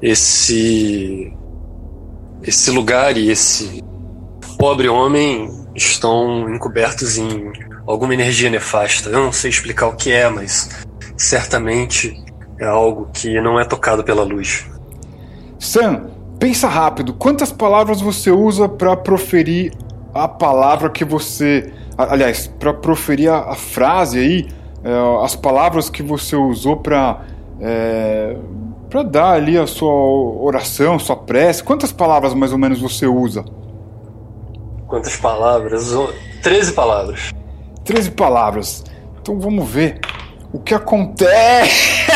Esse. esse lugar e esse pobre homem estão encobertos em alguma energia nefasta. Eu não sei explicar o que é, mas certamente é algo que não é tocado pela luz. Sam, pensa rápido. Quantas palavras você usa para proferir a palavra que você. Aliás, para proferir a, a, frase aí, é, as palavras que você usou para. É, para dar ali a sua oração, sua prece. Quantas palavras mais ou menos você usa? Quantas palavras? Treze palavras. Treze palavras. Então vamos ver o que acontece.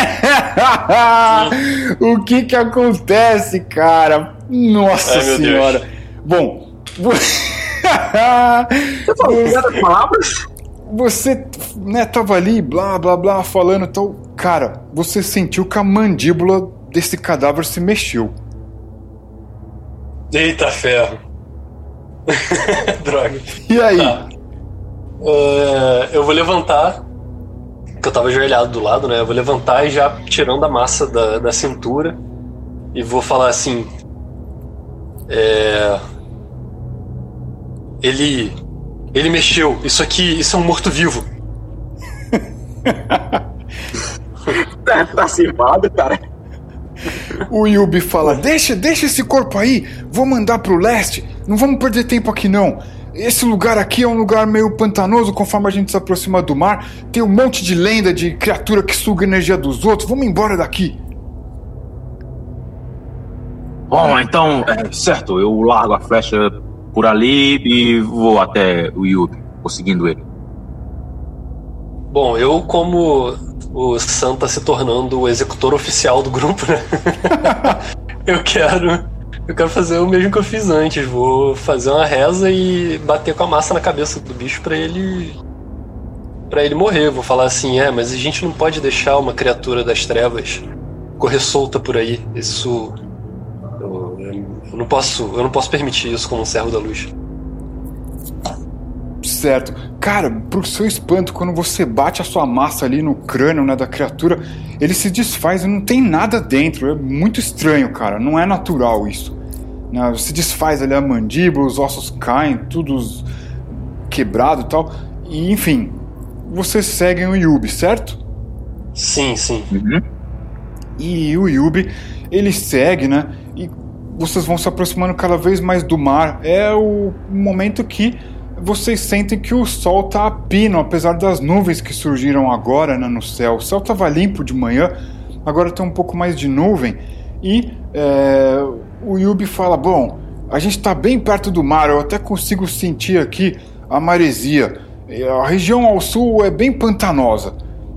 o que que acontece, cara? Nossa Ai, senhora. Deus. Bom, você falou palavras? Você, né, tava ali, blá, blá, blá, falando tal. Cara, você sentiu que a mandíbula desse cadáver se mexeu. Eita ferro. Droga. E aí? Tá. Uh, eu vou levantar, que eu tava ajoelhado do lado, né? Eu vou levantar e já tirando a massa da, da cintura e vou falar assim. É. Ele. Ele mexeu. Isso aqui, isso é um morto-vivo. tá, tá cimado, cara. O Yubi fala: Deixa, deixa esse corpo aí, vou mandar pro leste. Não vamos perder tempo aqui não. Esse lugar aqui é um lugar meio pantanoso, conforme a gente se aproxima do mar. Tem um monte de lenda de criatura que suga a energia dos outros. Vamos embora daqui. Bom, então, é, certo, eu largo a flecha por ali e vou até o Yubi, conseguindo ele. Bom, eu como o Sam tá se tornando o executor oficial do grupo, né? eu quero eu quero fazer o mesmo que eu fiz antes. Vou fazer uma reza e bater com a massa na cabeça do bicho para ele. para ele morrer. Vou falar assim: é, mas a gente não pode deixar uma criatura das trevas correr solta por aí. Isso. Eu, eu não posso. Eu não posso permitir isso como um servo da luz. Certo. Cara, pro seu espanto, quando você bate a sua massa ali no crânio né, da criatura, ele se desfaz e não tem nada dentro. É muito estranho, cara. Não é natural isso. Né? Se desfaz ali a mandíbula, os ossos caem, tudo quebrado e tal. E enfim, vocês seguem o Yubi, certo? Sim, sim. Uhum. E o Yubi, ele segue, né? E vocês vão se aproximando cada vez mais do mar. É o momento que vocês sentem que o sol está a pino, apesar das nuvens que surgiram agora né, no céu. O céu estava limpo de manhã, agora tem um pouco mais de nuvem. E é, o Yubi fala: Bom, a gente está bem perto do mar, eu até consigo sentir aqui a maresia. A região ao sul é bem pantanosa.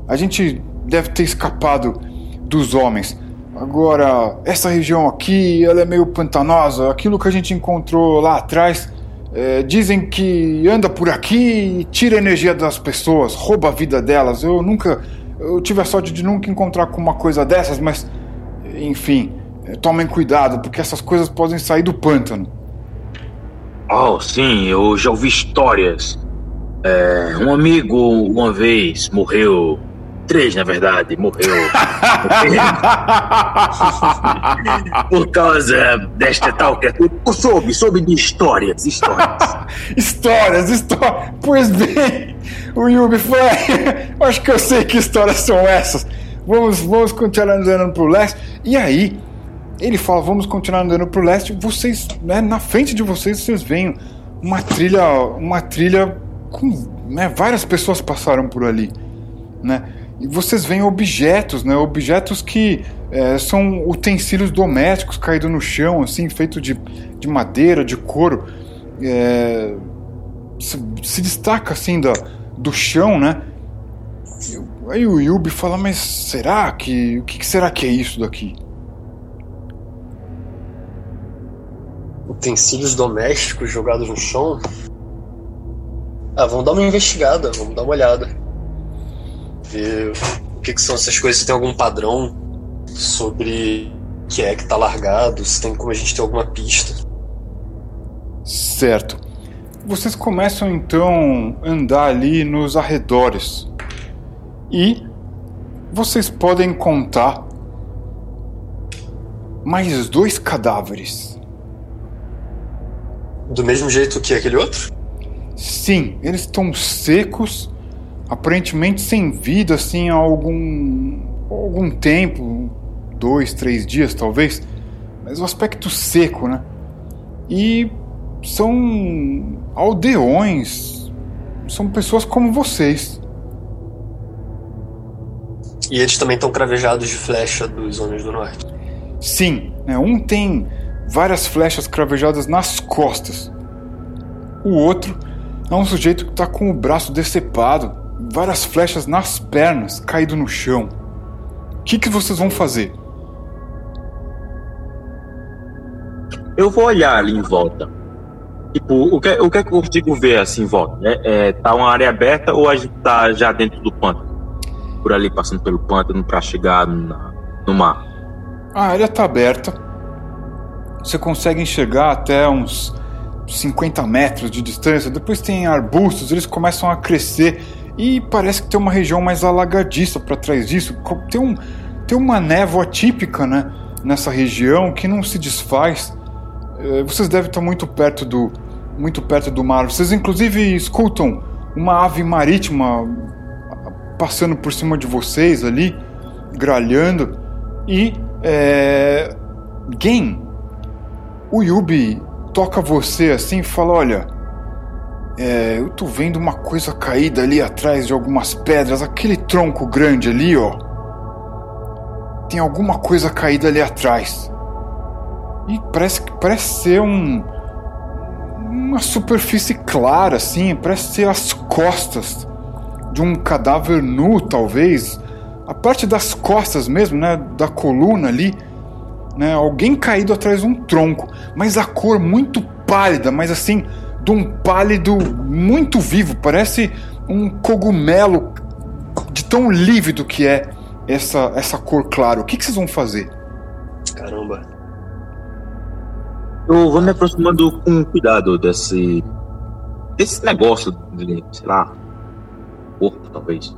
A gente deve ter escapado dos homens. Agora, essa região aqui, ela é meio pantanosa. Aquilo que a gente encontrou lá atrás é, dizem que anda por aqui e tira energia das pessoas, rouba a vida delas. Eu nunca. Eu tive a sorte de nunca encontrar com uma coisa dessas, mas. Enfim, é, tomem cuidado, porque essas coisas podem sair do pântano. Oh, sim, eu já ouvi histórias. É, um amigo uma vez morreu Três, na verdade, morreu. Por causa desta tal criatura. Eu soube, soube de histórias, histórias. histórias, histórias. Pois bem, o Yubi foi. Acho que eu sei que histórias são essas. Vamos, vamos continuar andando pro leste. E aí, ele fala: vamos continuar andando pro leste. Vocês, né, na frente de vocês, vocês veem uma trilha, uma trilha com né, várias pessoas passaram por ali, né? E vocês veem objetos, né? Objetos que é, são utensílios domésticos caídos no chão, assim, feito de, de madeira, de couro. É, se, se, destaca assim da, do chão, né? Aí o Yubi fala, mas será que. O que, que será que é isso daqui? Utensílios domésticos jogados no chão? Ah, vamos dar uma investigada, vamos dar uma olhada ver o que, que são essas coisas, se tem algum padrão sobre o que é que tá largado, se tem como a gente ter alguma pista. Certo. Vocês começam então a andar ali nos arredores. E vocês podem contar mais dois cadáveres. Do mesmo jeito que aquele outro? Sim, eles estão secos, aparentemente sem vida, assim, há algum, algum tempo dois, três dias talvez, mas o aspecto seco, né? E são aldeões, são pessoas como vocês. E eles também estão cravejados de flecha dos Homens do Norte. Sim, né? um tem várias flechas cravejadas nas costas. O outro é um sujeito que está com o braço decepado, várias flechas nas pernas, caído no chão. O que, que vocês vão fazer? Eu vou olhar ali em volta. Tipo, o que, o que é que eu consigo ver assim em volta? Né? É, tá uma área aberta ou a gente tá já dentro do pântano? Por ali, passando pelo pântano para chegar na, no mar? A área tá aberta. Você consegue enxergar até uns 50 metros de distância. Depois tem arbustos, eles começam a crescer e parece que tem uma região mais alagadiça para trás disso. Tem, um, tem uma névoa típica né, nessa região que não se desfaz. É, vocês devem estar muito perto do muito perto do mar. Vocês inclusive escutam uma ave marítima passando por cima de vocês ali, gralhando e é, Gen, o Yubi toca você assim e fala, olha, é, eu tô vendo uma coisa caída ali atrás de algumas pedras, aquele tronco grande ali, ó. Tem alguma coisa caída ali atrás. E parece, parece ser um. Uma superfície clara, assim. Parece ser as costas de um cadáver nu, talvez. A parte das costas mesmo, né? Da coluna ali. Né, alguém caído atrás de um tronco. Mas a cor muito pálida, mas assim. De um pálido muito vivo. Parece um cogumelo de tão lívido que é essa, essa cor clara. O que, que vocês vão fazer? Caramba. Eu vou me aproximando com cuidado desse. desse negócio de, sei lá. Corpo, talvez.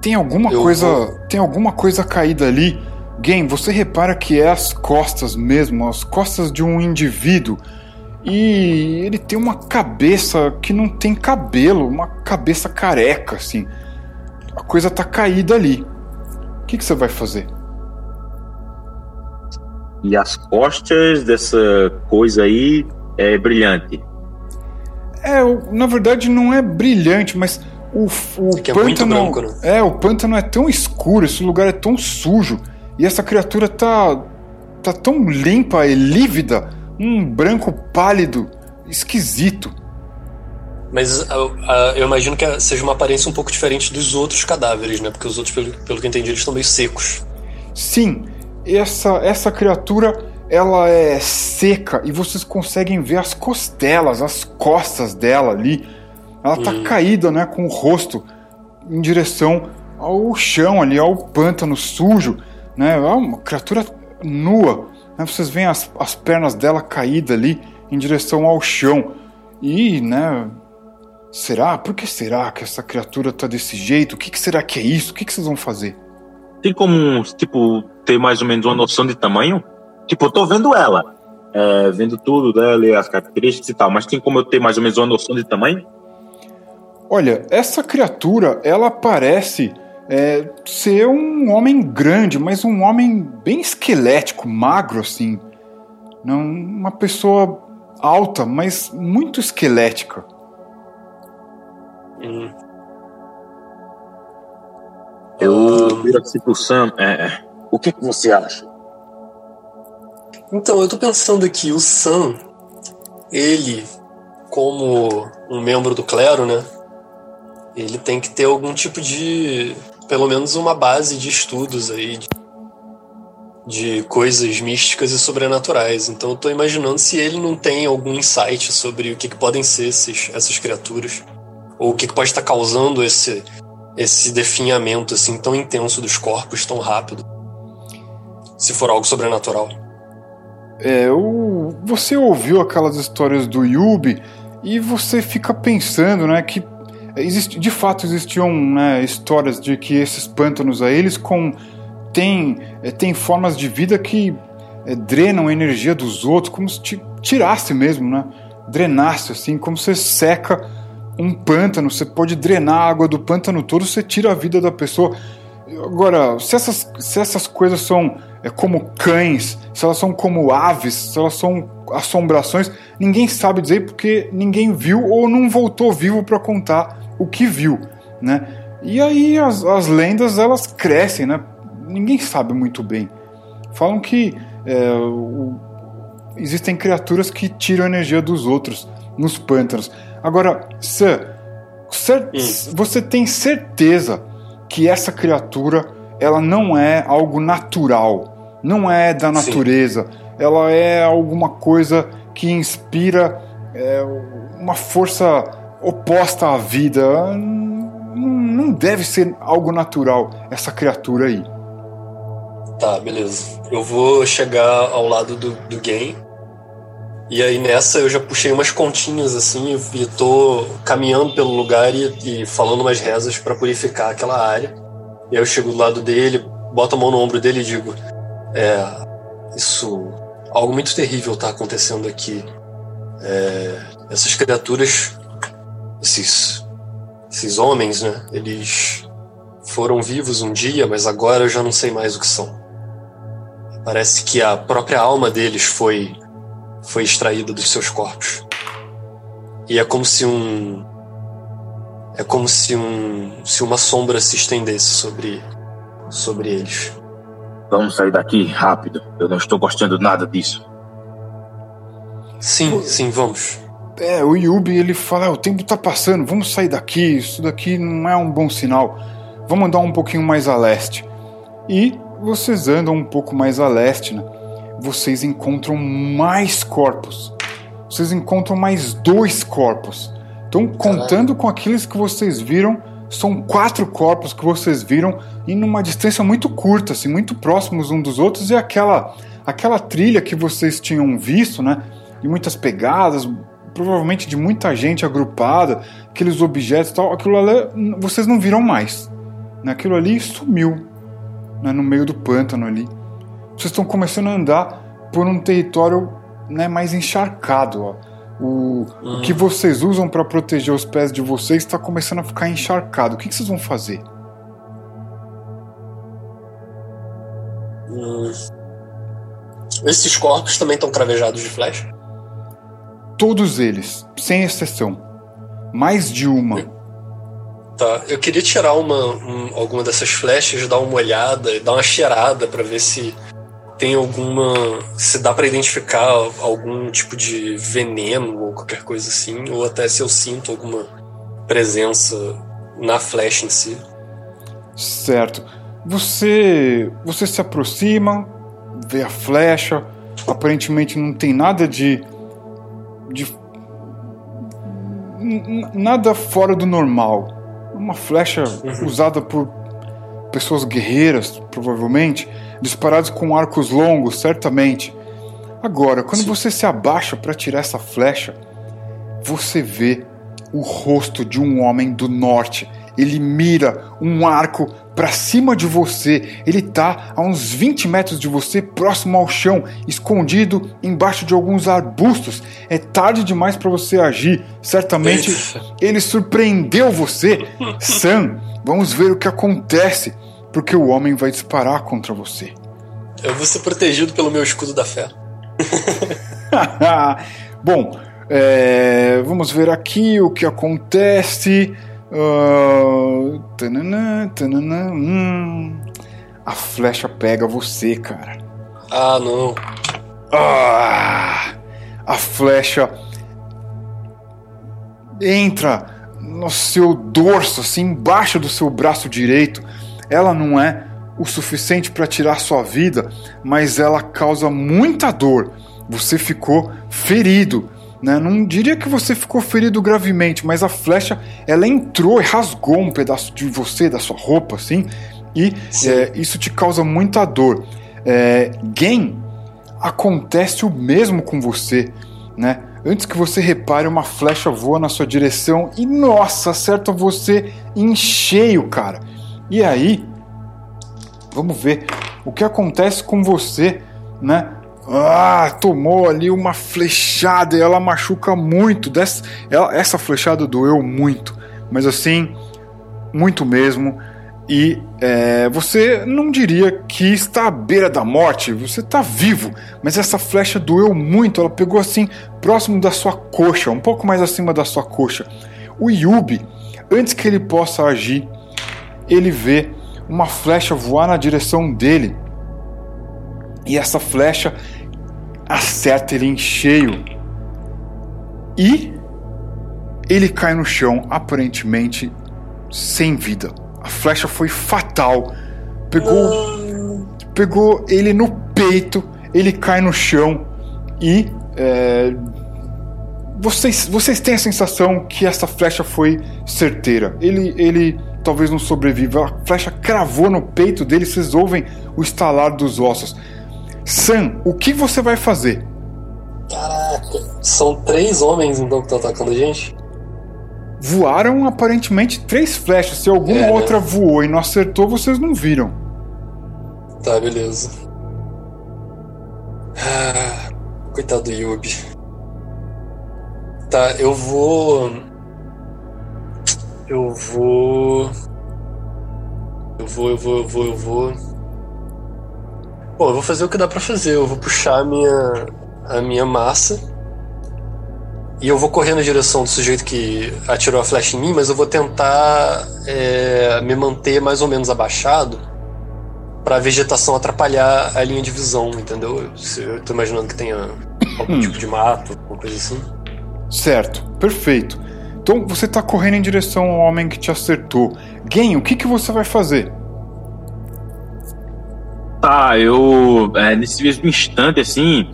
Tem alguma Eu coisa. vou- Tem alguma coisa caída ali. Game, você repara que é as costas mesmo, as costas de um indivíduo. E ele tem uma cabeça que não tem cabelo, uma cabeça careca, assim. A coisa tá caída ali. O que, que você vai fazer? E as costas dessa coisa aí é brilhante. É, na verdade não é brilhante, mas o, o É que é muito pântano. branco, né? É, o pântano é tão escuro, esse lugar é tão sujo. E essa criatura tá. tá tão limpa e lívida. Um branco pálido, esquisito. Mas a- a- eu imagino que seja uma aparência um pouco diferente dos outros cadáveres, né? Porque os outros, pelo, pelo que eu entendi, eles estão meio secos. Sim, essa, essa criatura ela é seca e vocês conseguem ver as costelas, as costas dela ali. Ela tá Hum. caída, né, com o rosto em direção ao chão ali, ao pântano sujo, né? É uma criatura nua. Né? Vocês veem as, as pernas dela caídas ali em direção ao chão. E, né, será? Por que será que essa criatura tá desse jeito? O que, que será que é isso? O que, que vocês vão fazer? Tem como, tipo, ter mais ou menos uma noção de tamanho? Tipo, eu tô vendo ela. é, vendo tudo dela e as características e tal, mas tem como eu ter mais ou menos uma noção de tamanho? Olha, essa criatura, ela parece é, ser um homem grande, mas um homem bem esquelético, magro assim. Não, uma pessoa alta, mas muito esquelética. Hum. Eu viro assim pro Sam. É, é, o que, que você acha? Então, eu tô pensando aqui, o Sam, ele, como um membro do clero, né? Ele tem que ter algum tipo de. Pelo menos uma base de estudos aí. De, coisas místicas e sobrenaturais. Então eu tô imaginando se ele não tem algum insight sobre o que, que podem ser esses, essas criaturas. Ou o que, que pode estar causando esse, esse definhamento assim tão intenso dos corpos tão rápido. Se for algo sobrenatural. É, o, você ouviu aquelas histórias do Yubi e você fica pensando, né, que existe, de fato existiam né, histórias de que esses pântanos aí, eles com tem, é, tem formas de vida que é, drenam a energia dos outros, como se ti- tirasse mesmo, né? Drenasse, assim, como você seca um pântano, você pode drenar a água do pântano todo, você tira a vida da pessoa. Agora, se essas, se essas coisas são é, como cães, se elas são como aves, se elas são assombrações, ninguém sabe dizer porque ninguém viu ou não voltou vivo para contar o que viu, né? E aí as, as lendas elas crescem, né? Ninguém sabe muito bem. Falam que é, o, existem criaturas que tiram energia dos outros nos pântanos. Agora, Sam, você tem certeza que essa criatura ela não é algo natural, não é da natureza, Sim. ela é alguma coisa que inspira é, uma força oposta à vida. Não deve ser algo natural essa criatura aí. Tá, beleza. Eu vou chegar ao lado do, do game e aí nessa eu já puxei umas continhas assim e tô caminhando pelo lugar e, e falando umas rezas para purificar aquela área. E aí eu chego do lado dele, boto a mão no ombro dele e digo: É, isso. Algo muito terrível tá acontecendo aqui. É, essas criaturas, esses, esses homens, né? Eles foram vivos um dia, mas agora eu já não sei mais o que são. Parece que a própria alma deles foi foi extraída dos seus corpos. E é como se um é como se um se uma sombra se estendesse sobre sobre eles. Vamos sair daqui rápido. Eu não estou gostando nada disso. Sim, sim, vamos. É, o Yubi ele fala: ah, o tempo tá passando, vamos sair daqui. Isso daqui não é um bom sinal. Vamos andar um pouquinho mais a leste. E vocês andam um pouco mais a leste, né? vocês encontram mais corpos. Vocês encontram mais dois corpos. Então, contando com aqueles que vocês viram, são quatro corpos que vocês viram em uma distância muito curta, assim, muito próximos um dos outros, e aquela aquela trilha que vocês tinham visto, né? De muitas pegadas, provavelmente de muita gente agrupada, aqueles objetos e tal, aquilo ali vocês não viram mais. Né? Aquilo ali sumiu né? no meio do pântano ali vocês estão começando a andar por um território né, mais encharcado. Ó. O, o que hum. vocês usam para proteger os pés de vocês está começando a ficar encharcado. O que, que vocês vão fazer? Hum. Esses corpos também estão cravejados de flecha? Todos eles, sem exceção. Mais de uma. Tá, eu queria tirar uma, um, alguma dessas flechas, dar uma olhada, dar uma cheirada para ver se tem alguma. se dá para identificar algum tipo de veneno ou qualquer coisa assim, ou até se eu sinto alguma presença na flecha em si. Certo. Você você se aproxima, vê a flecha, aparentemente não tem nada de de nada fora do normal. Uma flecha uhum. usada por pessoas guerreiras, provavelmente disparados com arcos longos, certamente. Agora, quando Sim. você se abaixa para tirar essa flecha, você vê o rosto de um homem do norte. Ele mira um arco para cima de você. Ele tá a uns 20 metros de você, próximo ao chão, escondido embaixo de alguns arbustos. É tarde demais para você agir. Certamente ele surpreendeu você. Sam, vamos ver o que acontece porque o homem vai disparar contra você. Eu vou ser protegido pelo meu escudo da fé. Bom, é, vamos ver aqui o que acontece. Uh, tanana, tanana, hum, a flecha pega você, cara. Ah, não. Ah, a flecha entra no seu dorso, assim, embaixo do seu braço direito ela não é o suficiente para tirar sua vida, mas ela causa muita dor. Você ficou ferido. Né? Não diria que você ficou ferido gravemente, mas a flecha ela entrou e rasgou um pedaço de você, da sua roupa, assim, e é, isso te causa muita dor. É, Gen, acontece o mesmo com você, né? Antes que você repare, uma flecha voa na sua direção e, nossa, acerta você em cheio, cara. E aí, vamos ver o que acontece com você, né? Ah, tomou ali uma flechada e ela machuca muito. Dessa, ela, essa flechada doeu muito, mas assim, muito mesmo. E é, você não diria que está à beira da morte, você está vivo, mas essa flecha doeu muito. Ela pegou assim, próximo da sua coxa, um pouco mais acima da sua coxa. O Yubi, antes que ele possa agir, ele vê uma flecha voar na direção dele. E essa flecha acerta ele em cheio. E ele cai no chão, aparentemente sem vida. A flecha foi fatal. Pegou, pegou ele no peito, ele cai no chão e é, vocês, vocês têm a sensação que essa flecha foi certeira. Ele, ele talvez não sobreviva. A flecha cravou no peito dele, vocês ouvem o estalar dos ossos. Sam, o que você vai fazer? Caraca, são três homens então que estão atacando a gente? Voaram aparentemente três flechas. Se alguma é, né? outra né? voou e não acertou, vocês não viram. Tá, beleza. Ah, coitado do Yubi. Tá, eu vou. Eu vou. Eu vou, eu vou, eu vou, eu vou. Bom, eu vou fazer o que dá para fazer. Eu vou puxar a minha, a minha massa e eu vou correr na direção do sujeito que atirou a flecha em mim, mas eu vou tentar é, me manter mais ou menos abaixado para a vegetação atrapalhar a linha de visão, entendeu? Eu tô imaginando que tenha algum tipo de mato, alguma coisa assim. Certo, perfeito. Então você tá correndo em direção ao homem que te acertou. Gen, o que, que você vai fazer? Tá, eu. É, nesse mesmo instante, assim,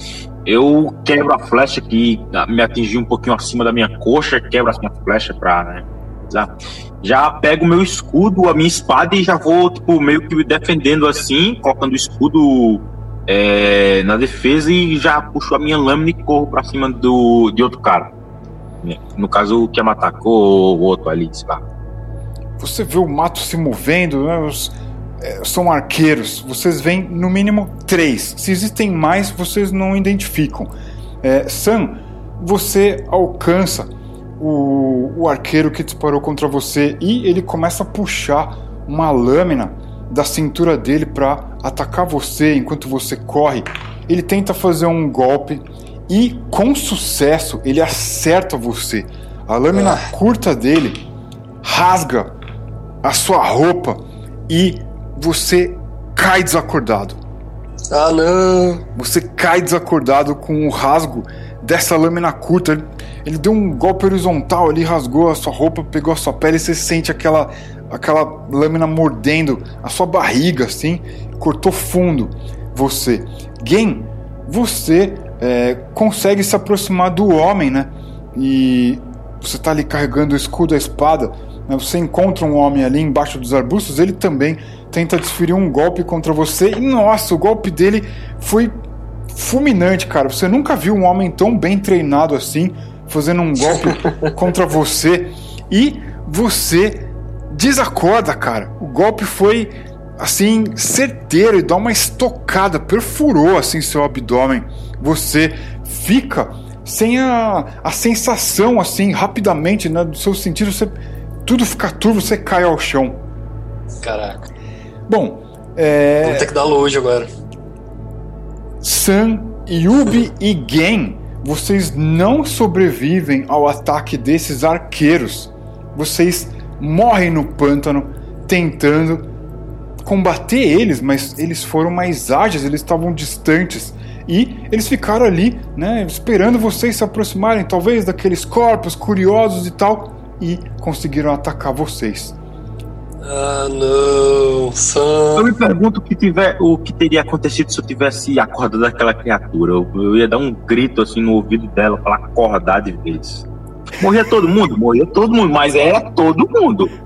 eu quebro a flecha que me atingiu um pouquinho acima da minha coxa, quebro a minha flecha pra, né? Já, já pego o meu escudo, a minha espada e já vou, tipo, meio que me defendendo assim, colocando o escudo é, na defesa e já puxo a minha lâmina e corro pra cima do, de outro cara. No caso, o que me atacou, o outro ali, sei lá. Você vê o mato se movendo, né? Os são arqueiros. Vocês veem no mínimo três. Se existem mais, vocês não identificam. É, Sam, você alcança o, o arqueiro que disparou contra você e ele começa a puxar uma lâmina da cintura dele para atacar você enquanto você corre. Ele tenta fazer um golpe e, com sucesso, ele acerta você. A lâmina ah. curta dele rasga a sua roupa e você cai desacordado. Ah, não! Você cai desacordado com o rasgo dessa lâmina curta. Ele, ele deu um golpe horizontal ali, rasgou a sua roupa, pegou a sua pele e você sente aquela, aquela lâmina mordendo a sua barriga, assim, cortou fundo você. Gen, você é, consegue se aproximar do homem, né? E você tá ali carregando o escudo, a espada. Né? Você encontra um homem ali embaixo dos arbustos, ele também tenta desferir um golpe contra você e nossa, o golpe dele foi fulminante, cara. Você nunca viu um homem tão bem treinado assim fazendo um golpe contra você e você desacorda, cara. O golpe foi assim certeiro e dá uma estocada, perfurou assim seu abdômen. Você fica sem a, a sensação assim rapidamente, né, do seu sentido, você tudo fica turvo, você cai ao chão. Caraca. Bom, é... Vamos ter que dar longe agora. San, Yubi e Gen, vocês não sobrevivem ao ataque desses arqueiros. Vocês morrem no pântano tentando combater eles, mas eles foram mais ágeis, eles estavam distantes. E eles ficaram ali, né, esperando vocês se aproximarem, talvez daqueles corpos curiosos e tal, e conseguiram atacar vocês. Ah, não, Sam. Eu me pergunto o que, tiver, o que teria acontecido se eu tivesse acordado aquela criatura. Eu, eu ia dar um grito assim no ouvido dela para acordar de vez. Morria todo mundo? Morria todo mundo, mas é todo mundo.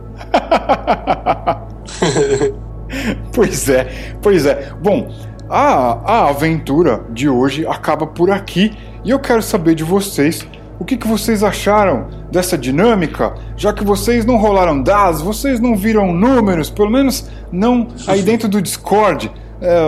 pois é, pois é. Bom, a, a aventura de hoje acaba por aqui e eu quero saber de vocês o que, que vocês acharam dessa dinâmica? Já que vocês não rolaram dados, vocês não viram números, pelo menos não aí dentro do Discord. É,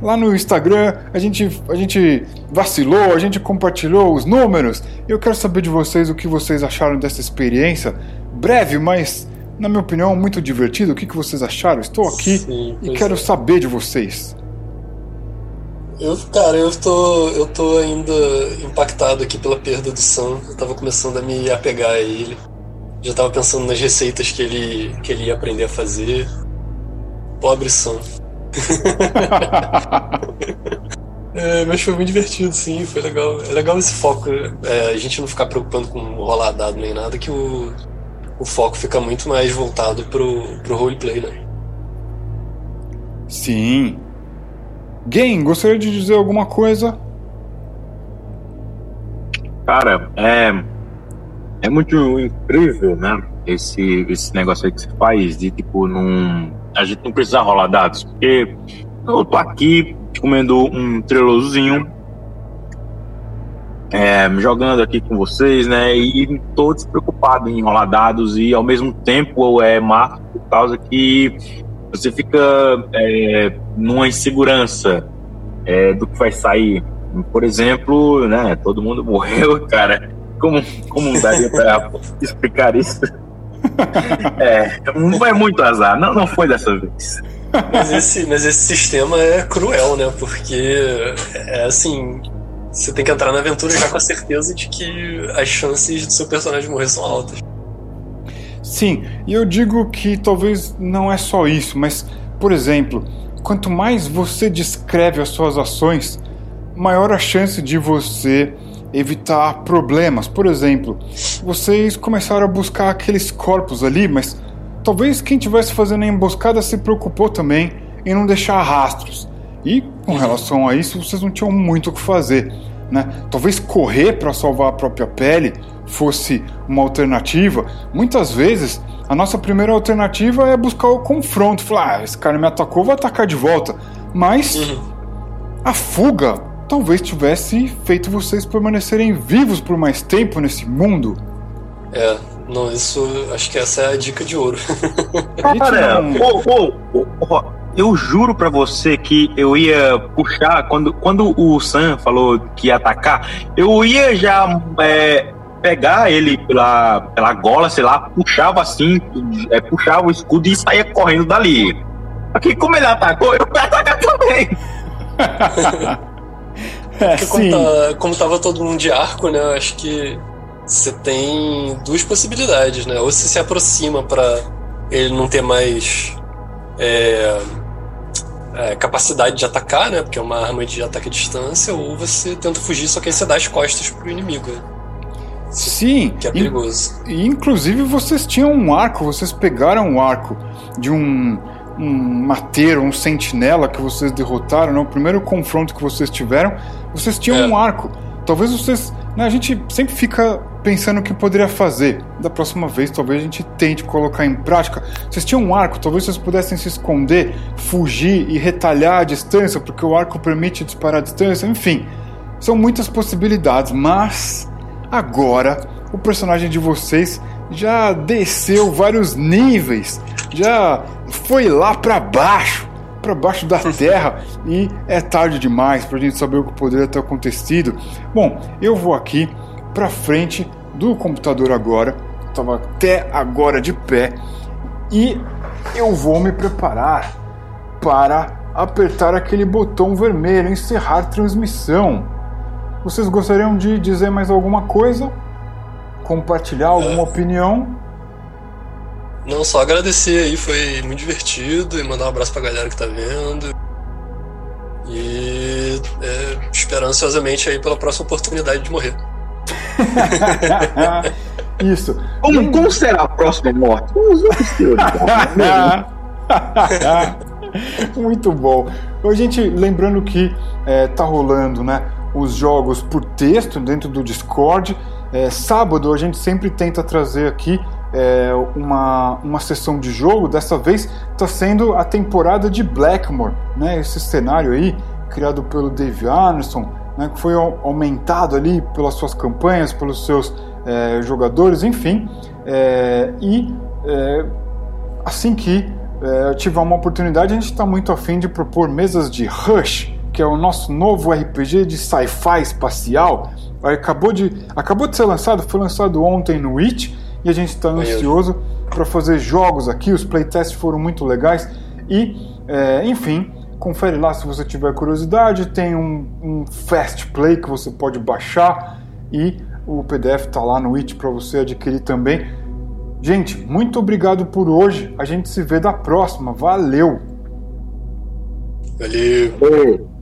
lá no Instagram a gente, a gente vacilou, a gente compartilhou os números. Eu quero saber de vocês o que vocês acharam dessa experiência. Breve, mas na minha opinião, muito divertido. O que, que vocês acharam? Estou aqui Sim, e quero é. saber de vocês. Eu, cara, eu tô, eu tô ainda impactado aqui pela perda do Sam. Eu tava começando a me apegar a ele. Já tava pensando nas receitas que ele, que ele ia aprender a fazer. Pobre Sam. é, mas foi muito divertido, sim, foi legal. É legal esse foco. É, a gente não ficar preocupando com rolar dado nem nada, que o, o foco fica muito mais voltado pro, pro roleplay, né? Sim. Game, gostaria de dizer alguma coisa? Cara, é. É muito incrível, né? Esse, esse negócio aí que você faz de tipo, não. A gente não precisa rolar dados. Porque eu tô aqui comendo um trelozinho é, jogando aqui com vocês, né? E tô despreocupado em rolar dados e ao mesmo tempo é massa por causa que você fica é, numa insegurança é, do que vai sair. Por exemplo, né? Todo mundo morreu, cara. Como, como daria para explicar isso? É, não é muito azar. Não, não foi dessa vez. Mas esse, mas esse sistema é cruel, né? Porque é assim você tem que entrar na aventura já com a certeza de que as chances do seu personagem morrer são altas. Sim, e eu digo que talvez não é só isso, mas, por exemplo, quanto mais você descreve as suas ações, maior a chance de você evitar problemas. Por exemplo, vocês começaram a buscar aqueles corpos ali, mas talvez quem estivesse fazendo a emboscada se preocupou também em não deixar rastros. E com relação a isso, vocês não tinham muito o que fazer. Né? Talvez correr para salvar a própria pele fosse uma alternativa. Muitas vezes, a nossa primeira alternativa é buscar o confronto. Falar, ah, esse cara me atacou, vou atacar de volta. Mas uhum. a fuga talvez tivesse feito vocês permanecerem vivos por mais tempo nesse mundo. É, não, isso acho que essa é a dica de ouro. Cara, não... oh, oh, oh, eu juro para você que eu ia puxar, quando, quando o Sam falou que ia atacar, eu ia já é, pegar ele pela, pela gola, sei lá, puxava assim, é, puxava o escudo e saía correndo dali. Aqui, como ele atacou, eu ia atacar também. é, como, tá, como tava todo mundo de arco, né? Eu acho que você tem duas possibilidades, né? Ou você se aproxima para ele não ter mais é, é, capacidade de atacar, né? Porque é uma arma de ataque à distância, ou você tenta fugir, só que aí você dá as costas pro inimigo. Né? Sim. Que é perigoso. E, inclusive vocês tinham um arco, vocês pegaram o arco de um, um mateiro, um sentinela que vocês derrotaram, no né? primeiro confronto que vocês tiveram, vocês tinham é. um arco. Talvez vocês. Né, a gente sempre fica pensando o que poderia fazer. Da próxima vez, talvez a gente tente colocar em prática. Vocês tinham um arco, talvez vocês pudessem se esconder, fugir e retalhar a distância, porque o arco permite disparar a distância, enfim. São muitas possibilidades, mas agora o personagem de vocês já desceu vários níveis, já foi lá para baixo, para baixo da terra e é tarde demais para a gente saber o que poderia ter acontecido. Bom, eu vou aqui para frente do computador agora, estava até agora de pé, e eu vou me preparar para apertar aquele botão vermelho, encerrar transmissão. Vocês gostariam de dizer mais alguma coisa? Compartilhar alguma é. opinião? Não, só agradecer aí, foi muito divertido e mandar um abraço pra galera que tá vendo. E é, esperar ansiosamente aí pela próxima oportunidade de morrer. Isso. Como, como, será a próxima morte? Vamos Muito bom. A gente, lembrando que é, tá rolando, né, os jogos por texto dentro do Discord. É, sábado a gente sempre tenta trazer aqui é, uma, uma sessão de jogo. Dessa vez está sendo a temporada de Blackmore, né? Esse cenário aí criado pelo Dave Anderson né, que foi aumentado ali pelas suas campanhas, pelos seus é, jogadores, enfim. É, e é, assim que é, tiver uma oportunidade, a gente está muito afim de propor mesas de Rush, que é o nosso novo RPG de sci-fi espacial. Acabou de, acabou de ser lançado, foi lançado ontem no It, e a gente está ansioso para fazer jogos aqui. Os playtests foram muito legais e, é, enfim, confere lá se você tiver curiosidade. Tem um, um Fast Play que você pode baixar e o PDF está lá no It para você adquirir também. Gente, muito obrigado por hoje. A gente se vê da próxima. Valeu! Valeu!